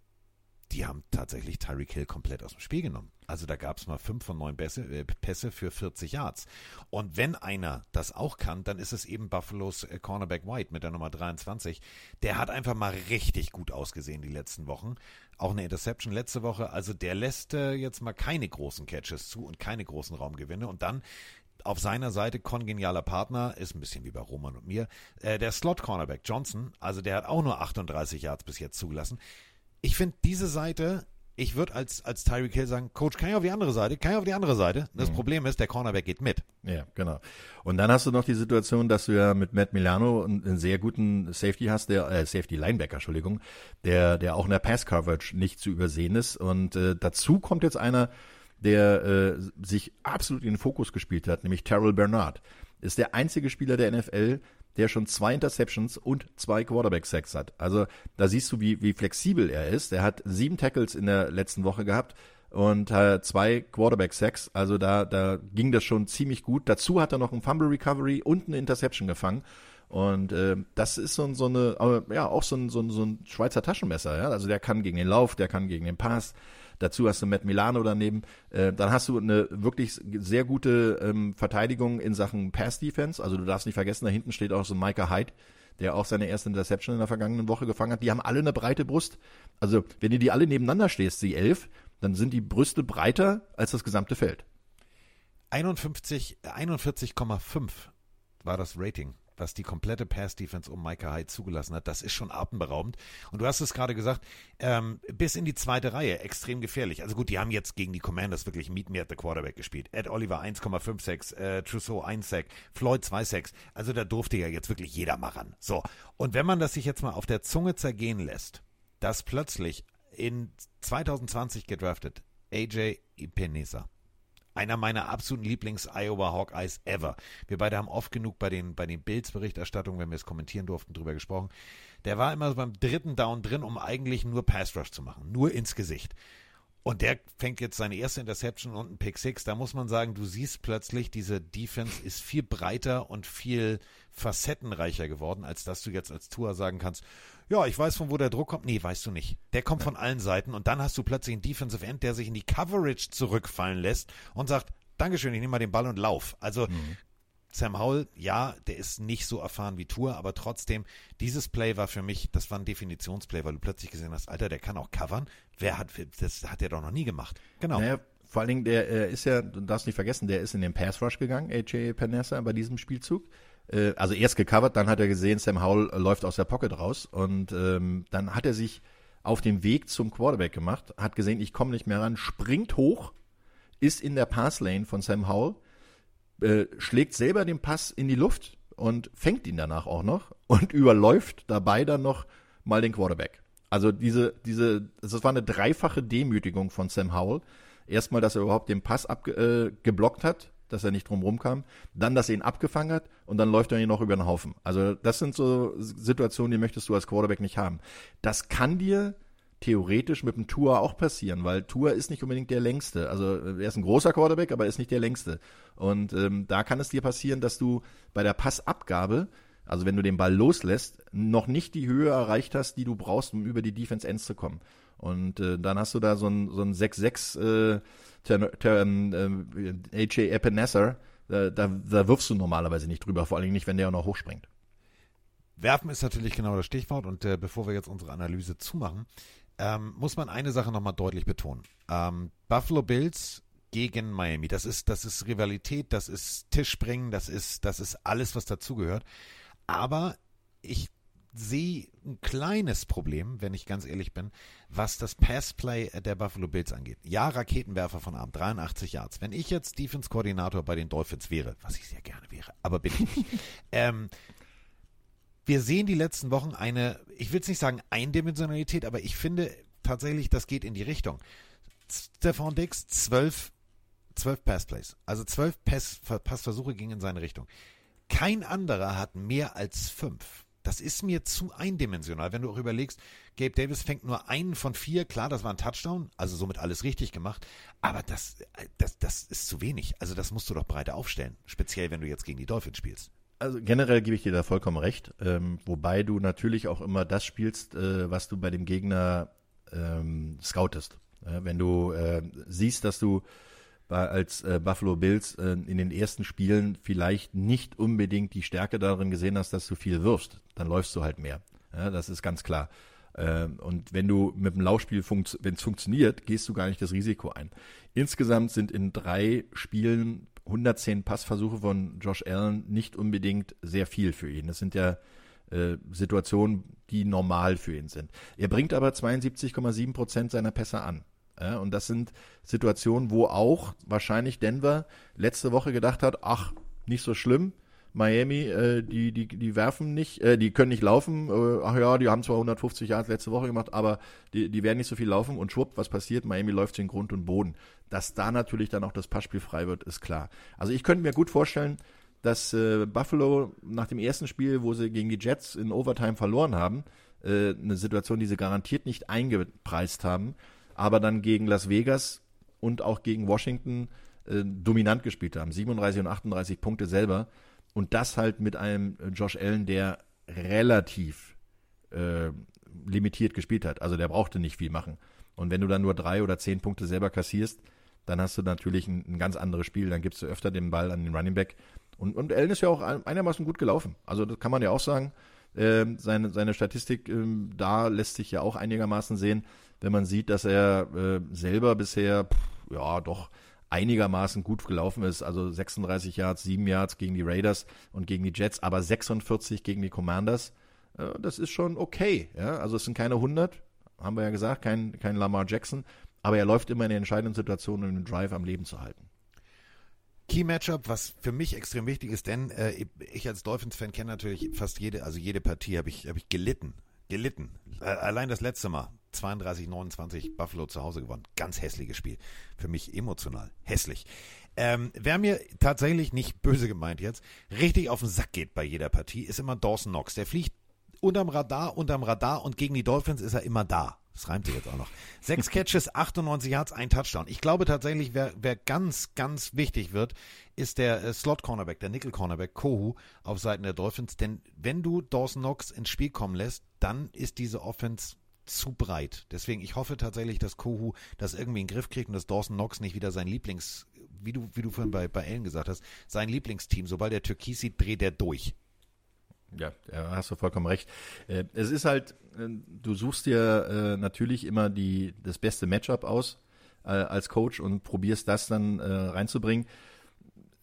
die haben tatsächlich Tyreek Hill komplett aus dem Spiel genommen. Also da gab es mal fünf von neun Pässe, äh, Pässe für 40 Yards. Und wenn einer das auch kann, dann ist es eben Buffalo's äh, Cornerback White mit der Nummer 23. Der hat einfach mal richtig gut ausgesehen die letzten Wochen. Auch eine Interception letzte Woche. Also der lässt äh, jetzt mal keine großen Catches zu und keine großen Raumgewinne. Und dann auf seiner Seite kongenialer Partner, ist ein bisschen wie bei Roman und mir, äh, der Slot-Cornerback Johnson, also der hat auch nur 38 Yards bis jetzt zugelassen ich finde diese Seite, ich würde als, als Tyreek Hill sagen, Coach, kann ich auf die andere Seite? Kann ich auf die andere Seite? Das mhm. Problem ist, der Cornerback geht mit. Ja, genau. Und dann hast du noch die Situation, dass du ja mit Matt Milano einen sehr guten Safety hast, der äh, Safety Linebacker, Entschuldigung, der der auch in der Pass Coverage nicht zu übersehen ist. Und äh, dazu kommt jetzt einer, der äh, sich absolut in den Fokus gespielt hat, nämlich Terrell Bernard. Ist der einzige Spieler der NFL, der schon zwei Interceptions und zwei Quarterback-Sacks hat. Also da siehst du, wie, wie flexibel er ist. Er hat sieben Tackles in der letzten Woche gehabt und äh, zwei Quarterback-Sacks. Also da, da ging das schon ziemlich gut. Dazu hat er noch ein Fumble Recovery und eine Interception gefangen. Und äh, das ist so, so eine, ja, auch so ein, so, ein, so ein Schweizer Taschenmesser. Ja? Also der kann gegen den Lauf, der kann gegen den Pass. Dazu hast du Matt Milano daneben. Äh, dann hast du eine wirklich sehr gute ähm, Verteidigung in Sachen Pass-Defense. Also du darfst nicht vergessen, da hinten steht auch so Micah Hyde, der auch seine erste Interception in der vergangenen Woche gefangen hat. Die haben alle eine breite Brust. Also wenn du die alle nebeneinander stehst, die elf, dann sind die Brüste breiter als das gesamte Feld. 51, 41,5 war das Rating was die komplette Pass-Defense um Micah Hyde zugelassen hat, das ist schon atemberaubend. Und du hast es gerade gesagt, ähm, bis in die zweite Reihe extrem gefährlich. Also gut, die haben jetzt gegen die Commanders wirklich Meet Me at the Quarterback gespielt. Ed Oliver 1,56, äh, Trousseau 1 Sack, Floyd 2 Sacks. Also da durfte ja jetzt wirklich jeder mal ran. So. Und wenn man das sich jetzt mal auf der Zunge zergehen lässt, dass plötzlich in 2020 gedraftet AJ Ipenesa einer meiner absoluten Lieblings-Iowa Hawkeyes ever. Wir beide haben oft genug bei den, bei den Bills-Berichterstattungen, wenn wir es kommentieren durften, drüber gesprochen. Der war immer so beim dritten Down drin, um eigentlich nur Pass-Rush zu machen. Nur ins Gesicht. Und der fängt jetzt seine erste Interception und einen Pick Six. Da muss man sagen, du siehst plötzlich, diese Defense ist viel breiter und viel facettenreicher geworden, als dass du jetzt als Tour sagen kannst, ja, ich weiß, von wo der Druck kommt. Nee, weißt du nicht. Der kommt von allen Seiten und dann hast du plötzlich einen Defensive End, der sich in die Coverage zurückfallen lässt und sagt, Dankeschön, ich nehme mal den Ball und lauf. Also mhm. Sam Howell, ja, der ist nicht so erfahren wie Tour, aber trotzdem, dieses Play war für mich, das war ein Definitionsplay, weil du plötzlich gesehen hast, Alter, der kann auch covern. Wer hat, das hat er doch noch nie gemacht. Genau. Naja, vor allen Dingen, der äh, ist ja, du darfst nicht vergessen, der ist in den Pass Rush gegangen, AJ Panessa, bei diesem Spielzug. Äh, also erst gecovert, dann hat er gesehen, Sam Howell läuft aus der Pocket raus und ähm, dann hat er sich auf dem Weg zum Quarterback gemacht, hat gesehen, ich komme nicht mehr ran, springt hoch, ist in der Passlane von Sam Howell, äh, schlägt selber den Pass in die Luft und fängt ihn danach auch noch und überläuft dabei dann noch mal den Quarterback. Also diese, diese, das war eine dreifache Demütigung von Sam Howell. Erstmal, dass er überhaupt den Pass abgeblockt äh, hat, dass er nicht drum kam, dann, dass er ihn abgefangen hat und dann läuft er ihn noch über den Haufen. Also das sind so Situationen, die möchtest du als Quarterback nicht haben. Das kann dir theoretisch mit dem Tour auch passieren, weil Tour ist nicht unbedingt der längste. Also er ist ein großer Quarterback, aber er ist nicht der längste. Und ähm, da kann es dir passieren, dass du bei der Passabgabe, also wenn du den Ball loslässt, noch nicht die Höhe erreicht hast, die du brauchst, um über die Defense Ends zu kommen. Und äh, dann hast du da so ein, so ein 6-6 äh, ähm, äh, AJ Epinesa, da, da, da wirfst du normalerweise nicht drüber, vor allem nicht, wenn der auch noch hochspringt. Werfen ist natürlich genau das Stichwort und äh, bevor wir jetzt unsere Analyse zumachen, ähm, muss man eine Sache nochmal deutlich betonen. Ähm, Buffalo Bills gegen Miami, das ist, das ist Rivalität, das ist Tischspringen, das ist, das ist alles, was dazugehört. Aber ich sehe ein kleines Problem, wenn ich ganz ehrlich bin, was das Passplay der Buffalo Bills angeht. Ja, Raketenwerfer von Arm, 83 Yards. Wenn ich jetzt Defense-Koordinator bei den Dolphins wäre, was ich sehr gerne wäre, aber bin ich nicht, ähm, wir sehen die letzten Wochen eine, ich will es nicht sagen Eindimensionalität, aber ich finde tatsächlich, das geht in die Richtung. Stefan Dix, zwölf, zwölf Passplays. Also zwölf Pass, Passversuche gingen in seine Richtung. Kein anderer hat mehr als fünf. Das ist mir zu eindimensional. Wenn du auch überlegst, Gabe Davis fängt nur einen von vier, klar, das war ein Touchdown, also somit alles richtig gemacht, aber das, das, das ist zu wenig. Also das musst du doch breiter aufstellen, speziell wenn du jetzt gegen die Dolphins spielst. Also generell gebe ich dir da vollkommen recht, ähm, wobei du natürlich auch immer das spielst, äh, was du bei dem Gegner ähm, scoutest. Ja, wenn du äh, siehst, dass du bei, als äh, Buffalo Bills äh, in den ersten Spielen vielleicht nicht unbedingt die Stärke darin gesehen hast, dass du viel wirfst, dann läufst du halt mehr. Ja, das ist ganz klar. Äh, und wenn du mit dem Laufspiel, wenn es funktioniert, gehst du gar nicht das Risiko ein. Insgesamt sind in drei Spielen 110 Passversuche von Josh Allen nicht unbedingt sehr viel für ihn. Das sind ja äh, Situationen, die normal für ihn sind. Er bringt aber 72,7 Prozent seiner Pässe an. Ja, und das sind Situationen, wo auch wahrscheinlich Denver letzte Woche gedacht hat, ach, nicht so schlimm, Miami, äh, die, die, die werfen nicht, äh, die können nicht laufen. Äh, ach ja, die haben zwar 150 Yards letzte Woche gemacht, aber die, die werden nicht so viel laufen. Und schwupp, was passiert? Miami läuft in Grund und Boden. Dass da natürlich dann auch das Passspiel frei wird, ist klar. Also ich könnte mir gut vorstellen, dass äh, Buffalo nach dem ersten Spiel, wo sie gegen die Jets in Overtime verloren haben, äh, eine Situation, die sie garantiert nicht eingepreist haben, aber dann gegen Las Vegas und auch gegen Washington äh, dominant gespielt haben. 37 und 38 Punkte selber. Und das halt mit einem äh, Josh Allen, der relativ äh, limitiert gespielt hat. Also der brauchte nicht viel machen. Und wenn du dann nur drei oder zehn Punkte selber kassierst, dann hast du natürlich ein, ein ganz anderes Spiel. Dann gibst du öfter den Ball an den Running Back. Und, und Allen ist ja auch einigermaßen gut gelaufen. Also das kann man ja auch sagen. Ähm, seine, seine Statistik ähm, da lässt sich ja auch einigermaßen sehen, wenn man sieht, dass er äh, selber bisher, pff, ja, doch einigermaßen gut gelaufen ist. Also 36 Yards, 7 Yards gegen die Raiders und gegen die Jets, aber 46 gegen die Commanders. Äh, das ist schon okay. Ja? Also es sind keine 100, haben wir ja gesagt, kein, kein Lamar Jackson, aber er läuft immer in den entscheidenden Situationen, um den Drive am Leben zu halten. Key Matchup, was für mich extrem wichtig ist, denn äh, ich als Dolphins-Fan kenne natürlich fast jede, also jede Partie habe ich, hab ich gelitten. Gelitten. Äh, allein das letzte Mal. 32, 29 Buffalo zu Hause gewonnen. Ganz hässliches Spiel. Für mich emotional. Hässlich. Ähm, wer mir tatsächlich nicht böse gemeint jetzt, richtig auf den Sack geht bei jeder Partie, ist immer Dawson Knox. Der fliegt unterm Radar, unterm Radar und gegen die Dolphins ist er immer da. Das reimt sich jetzt auch noch. Sechs Catches, 98 Yards, ein Touchdown. Ich glaube tatsächlich, wer, wer ganz, ganz wichtig wird, ist der äh, Slot-Cornerback, der Nickel-Cornerback, Kohu, auf Seiten der Dolphins. Denn wenn du Dawson Knox ins Spiel kommen lässt, dann ist diese Offense zu breit. Deswegen, ich hoffe tatsächlich, dass Kohu das irgendwie in den Griff kriegt und dass Dawson Knox nicht wieder sein Lieblings, wie du, wie du vorhin bei, bei Ellen gesagt hast, sein Lieblingsteam, sobald er Türkis sieht, dreht er durch. Ja, da hast du vollkommen recht. Äh, es ist halt, äh, du suchst dir äh, natürlich immer die, das beste Matchup aus als Coach und probierst das dann reinzubringen.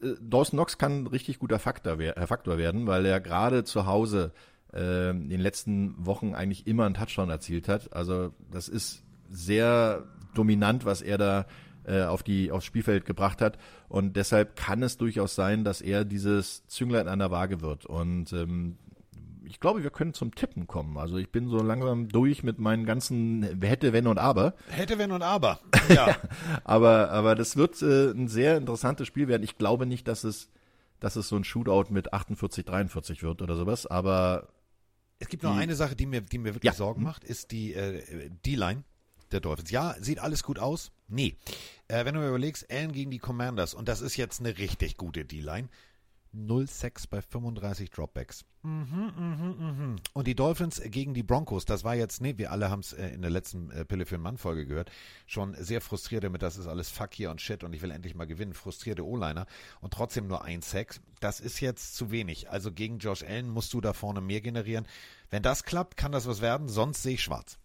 Dawson Knox kann ein richtig guter Faktor, Faktor werden, weil er gerade zu Hause äh, in den letzten Wochen eigentlich immer einen Touchdown erzielt hat. Also das ist sehr dominant, was er da äh, auf die aufs Spielfeld gebracht hat und deshalb kann es durchaus sein, dass er dieses Zünglein an der Waage wird und ähm, ich glaube, wir können zum Tippen kommen. Also ich bin so langsam durch mit meinen ganzen hätte, wenn und aber. Hätte, wenn und aber. Ja. aber, aber das wird äh, ein sehr interessantes Spiel werden. Ich glaube nicht, dass es, dass es so ein Shootout mit 48, 43 wird oder sowas, aber es gibt noch eine Sache, die mir, die mir wirklich ja. Sorgen macht, ist die äh, D-Line der Dolphins. Ja, sieht alles gut aus? Nee. Äh, wenn du mir überlegst, Allen gegen die Commanders, und das ist jetzt eine richtig gute D-Line, 0 Sex bei 35 Dropbacks. Mhm, mhm, mhm. Und die Dolphins gegen die Broncos, das war jetzt, nee, wir alle haben es äh, in der letzten äh, Pille für den Mann Folge gehört, schon sehr frustriert damit, das ist alles Fuck hier und Shit und ich will endlich mal gewinnen. Frustrierte O-Liner und trotzdem nur ein Sex. Das ist jetzt zu wenig. Also gegen Josh Allen musst du da vorne mehr generieren. Wenn das klappt, kann das was werden, sonst sehe ich schwarz.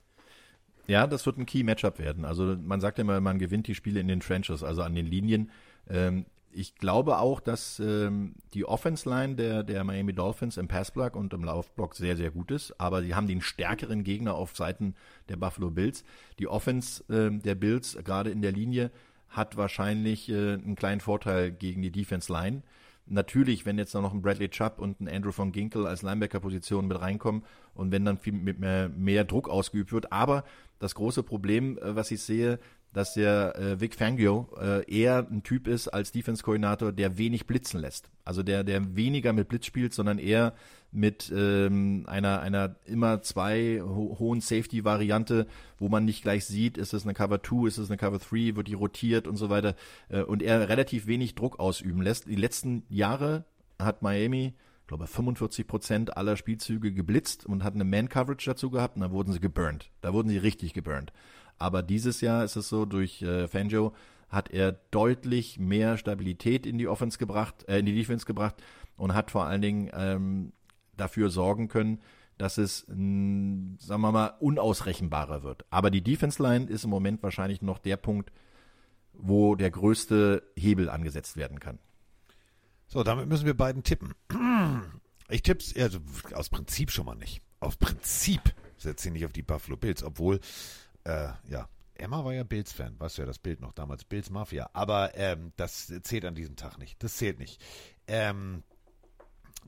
Ja, das wird ein Key-Matchup werden. Also man sagt immer, man gewinnt die Spiele in den Trenches, also an den Linien. Ähm, ich glaube auch, dass ähm, die Offense-Line der, der Miami Dolphins im Passblock und im Laufblock sehr, sehr gut ist, aber sie haben den stärkeren Gegner auf Seiten der Buffalo Bills. Die Offense äh, der Bills, gerade in der Linie, hat wahrscheinlich äh, einen kleinen Vorteil gegen die Defense-Line. Natürlich, wenn jetzt noch ein Bradley Chubb und ein Andrew von Ginkel als Linebacker-Position mit reinkommen und wenn dann viel mehr, mehr Druck ausgeübt wird. Aber das große Problem, äh, was ich sehe, dass der äh, Vic Fangio äh, eher ein Typ ist als Defense-Koordinator, der wenig blitzen lässt. Also der, der weniger mit Blitz spielt, sondern eher mit ähm, einer, einer immer zwei ho hohen Safety-Variante, wo man nicht gleich sieht, ist es eine Cover 2, ist es eine Cover 3, wird die rotiert und so weiter. Äh, und er relativ wenig Druck ausüben lässt. Die letzten Jahre hat Miami ich glaube 45 Prozent aller Spielzüge geblitzt und hat eine Man-Coverage dazu gehabt und da wurden sie geburnt. Da wurden sie richtig geburnt. Aber dieses Jahr ist es so, durch äh, Fangio hat er deutlich mehr Stabilität in die Offense gebracht, äh, in die Defense gebracht und hat vor allen Dingen ähm, dafür sorgen können, dass es, mh, sagen wir mal, unausrechenbarer wird. Aber die Defense Line ist im Moment wahrscheinlich noch der Punkt, wo der größte Hebel angesetzt werden kann. So, damit müssen wir beiden tippen. Ich tipp's, also aus Prinzip schon mal nicht. Aus Prinzip setze ich nicht auf die Buffalo Bills, obwohl äh, ja, Emma war ja Bills-Fan, weißt du ja das Bild noch damals, Bills Mafia. Aber ähm, das zählt an diesem Tag nicht. Das zählt nicht. Ähm,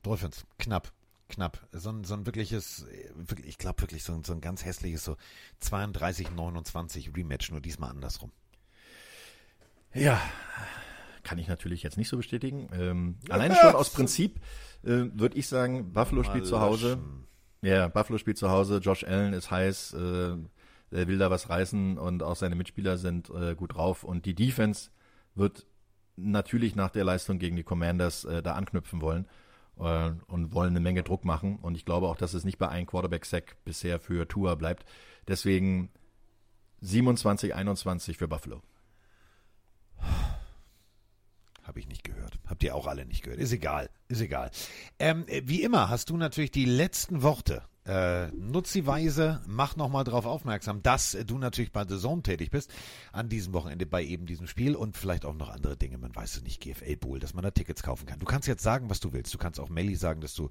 Dolphins, knapp, knapp. So ein, so ein wirkliches, wirklich, ich glaube wirklich so ein, so ein ganz hässliches, so 32-29 Rematch, nur diesmal andersrum. Ja, kann ich natürlich jetzt nicht so bestätigen. Ähm, alleine schon aus Prinzip äh, würde ich sagen, Buffalo spielt zu Hause. Ja, Buffalo spielt zu Hause, Josh Allen ist heiß, äh, er will da was reißen und auch seine Mitspieler sind äh, gut drauf. Und die Defense wird natürlich nach der Leistung gegen die Commanders äh, da anknüpfen wollen äh, und wollen eine Menge Druck machen. Und ich glaube auch, dass es nicht bei einem Quarterback-Sack bisher für Tua bleibt. Deswegen 27-21 für Buffalo. Habe ich nicht gehört. Habt ihr auch alle nicht gehört. Ist egal. Ist egal. Ähm, wie immer hast du natürlich die letzten Worte äh, nutz die Weise, mach nochmal darauf aufmerksam, dass du natürlich bei The Zone tätig bist, an diesem Wochenende bei eben diesem Spiel und vielleicht auch noch andere Dinge, man weiß es nicht, GFL Bowl, dass man da Tickets kaufen kann. Du kannst jetzt sagen, was du willst. Du kannst auch Melly sagen, dass du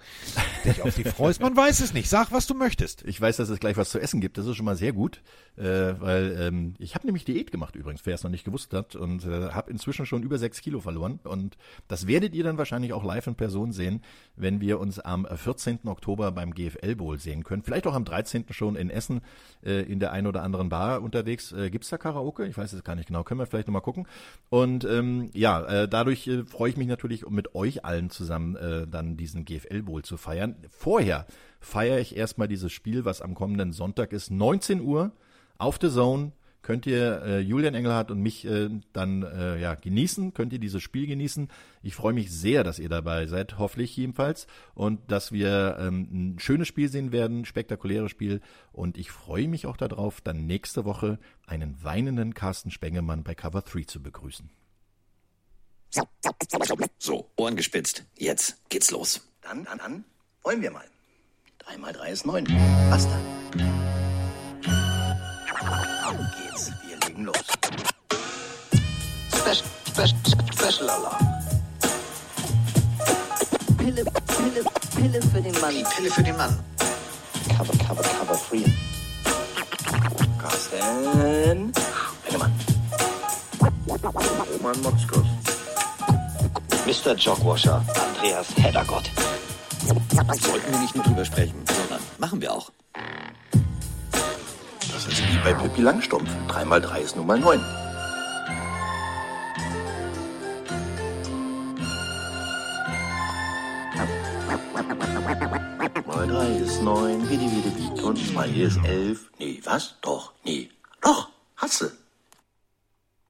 dich auf die freust. Man weiß es nicht. Sag, was du möchtest. Ich weiß, dass es gleich was zu essen gibt. Das ist schon mal sehr gut, äh, weil ähm, ich habe nämlich Diät gemacht übrigens, wer es noch nicht gewusst hat und äh, habe inzwischen schon über sechs Kilo verloren und das werdet ihr dann wahrscheinlich auch live in Person sehen, wenn wir uns am 14. Oktober beim GFL Bowl sehen können. Vielleicht auch am 13. schon in Essen äh, in der einen oder anderen Bar unterwegs. Äh, Gibt da Karaoke? Ich weiß es gar nicht genau. Können wir vielleicht nochmal gucken. Und ähm, ja, äh, dadurch äh, freue ich mich natürlich, mit euch allen zusammen äh, dann diesen GFL Bowl zu feiern. Vorher feiere ich erstmal dieses Spiel, was am kommenden Sonntag ist, 19 Uhr auf The Zone könnt ihr äh, Julian Engelhardt und mich äh, dann äh, ja, genießen, könnt ihr dieses Spiel genießen. Ich freue mich sehr, dass ihr dabei seid, hoffentlich jedenfalls. Und dass wir ähm, ein schönes Spiel sehen werden, spektakuläres Spiel. Und ich freue mich auch darauf, dann nächste Woche einen weinenden Carsten Spengemann bei Cover 3 zu begrüßen. So, Ohren gespitzt. Jetzt geht's los. Dann, dann, dann wollen wir mal. Drei mal drei ist neun. Was geht's. Wir legen los. Special, special, special Alarm. Pille, Pille, Pille für den Mann. Die Pille für den Mann. Cover, cover, cover free. Carsten. Spengemann. Roman Motzkos. Mr. Jogwasher, Andreas Heddergott. Sollten wir nicht nur drüber sprechen, sondern machen wir auch. Das ist wie bei Pippi Langstrumpf. Drei mal drei ist nun mal neun. Mal drei ist neun, wie die, wie die, wie. Und zwei ist elf. Nee, was? Doch, nee. Doch, hast du.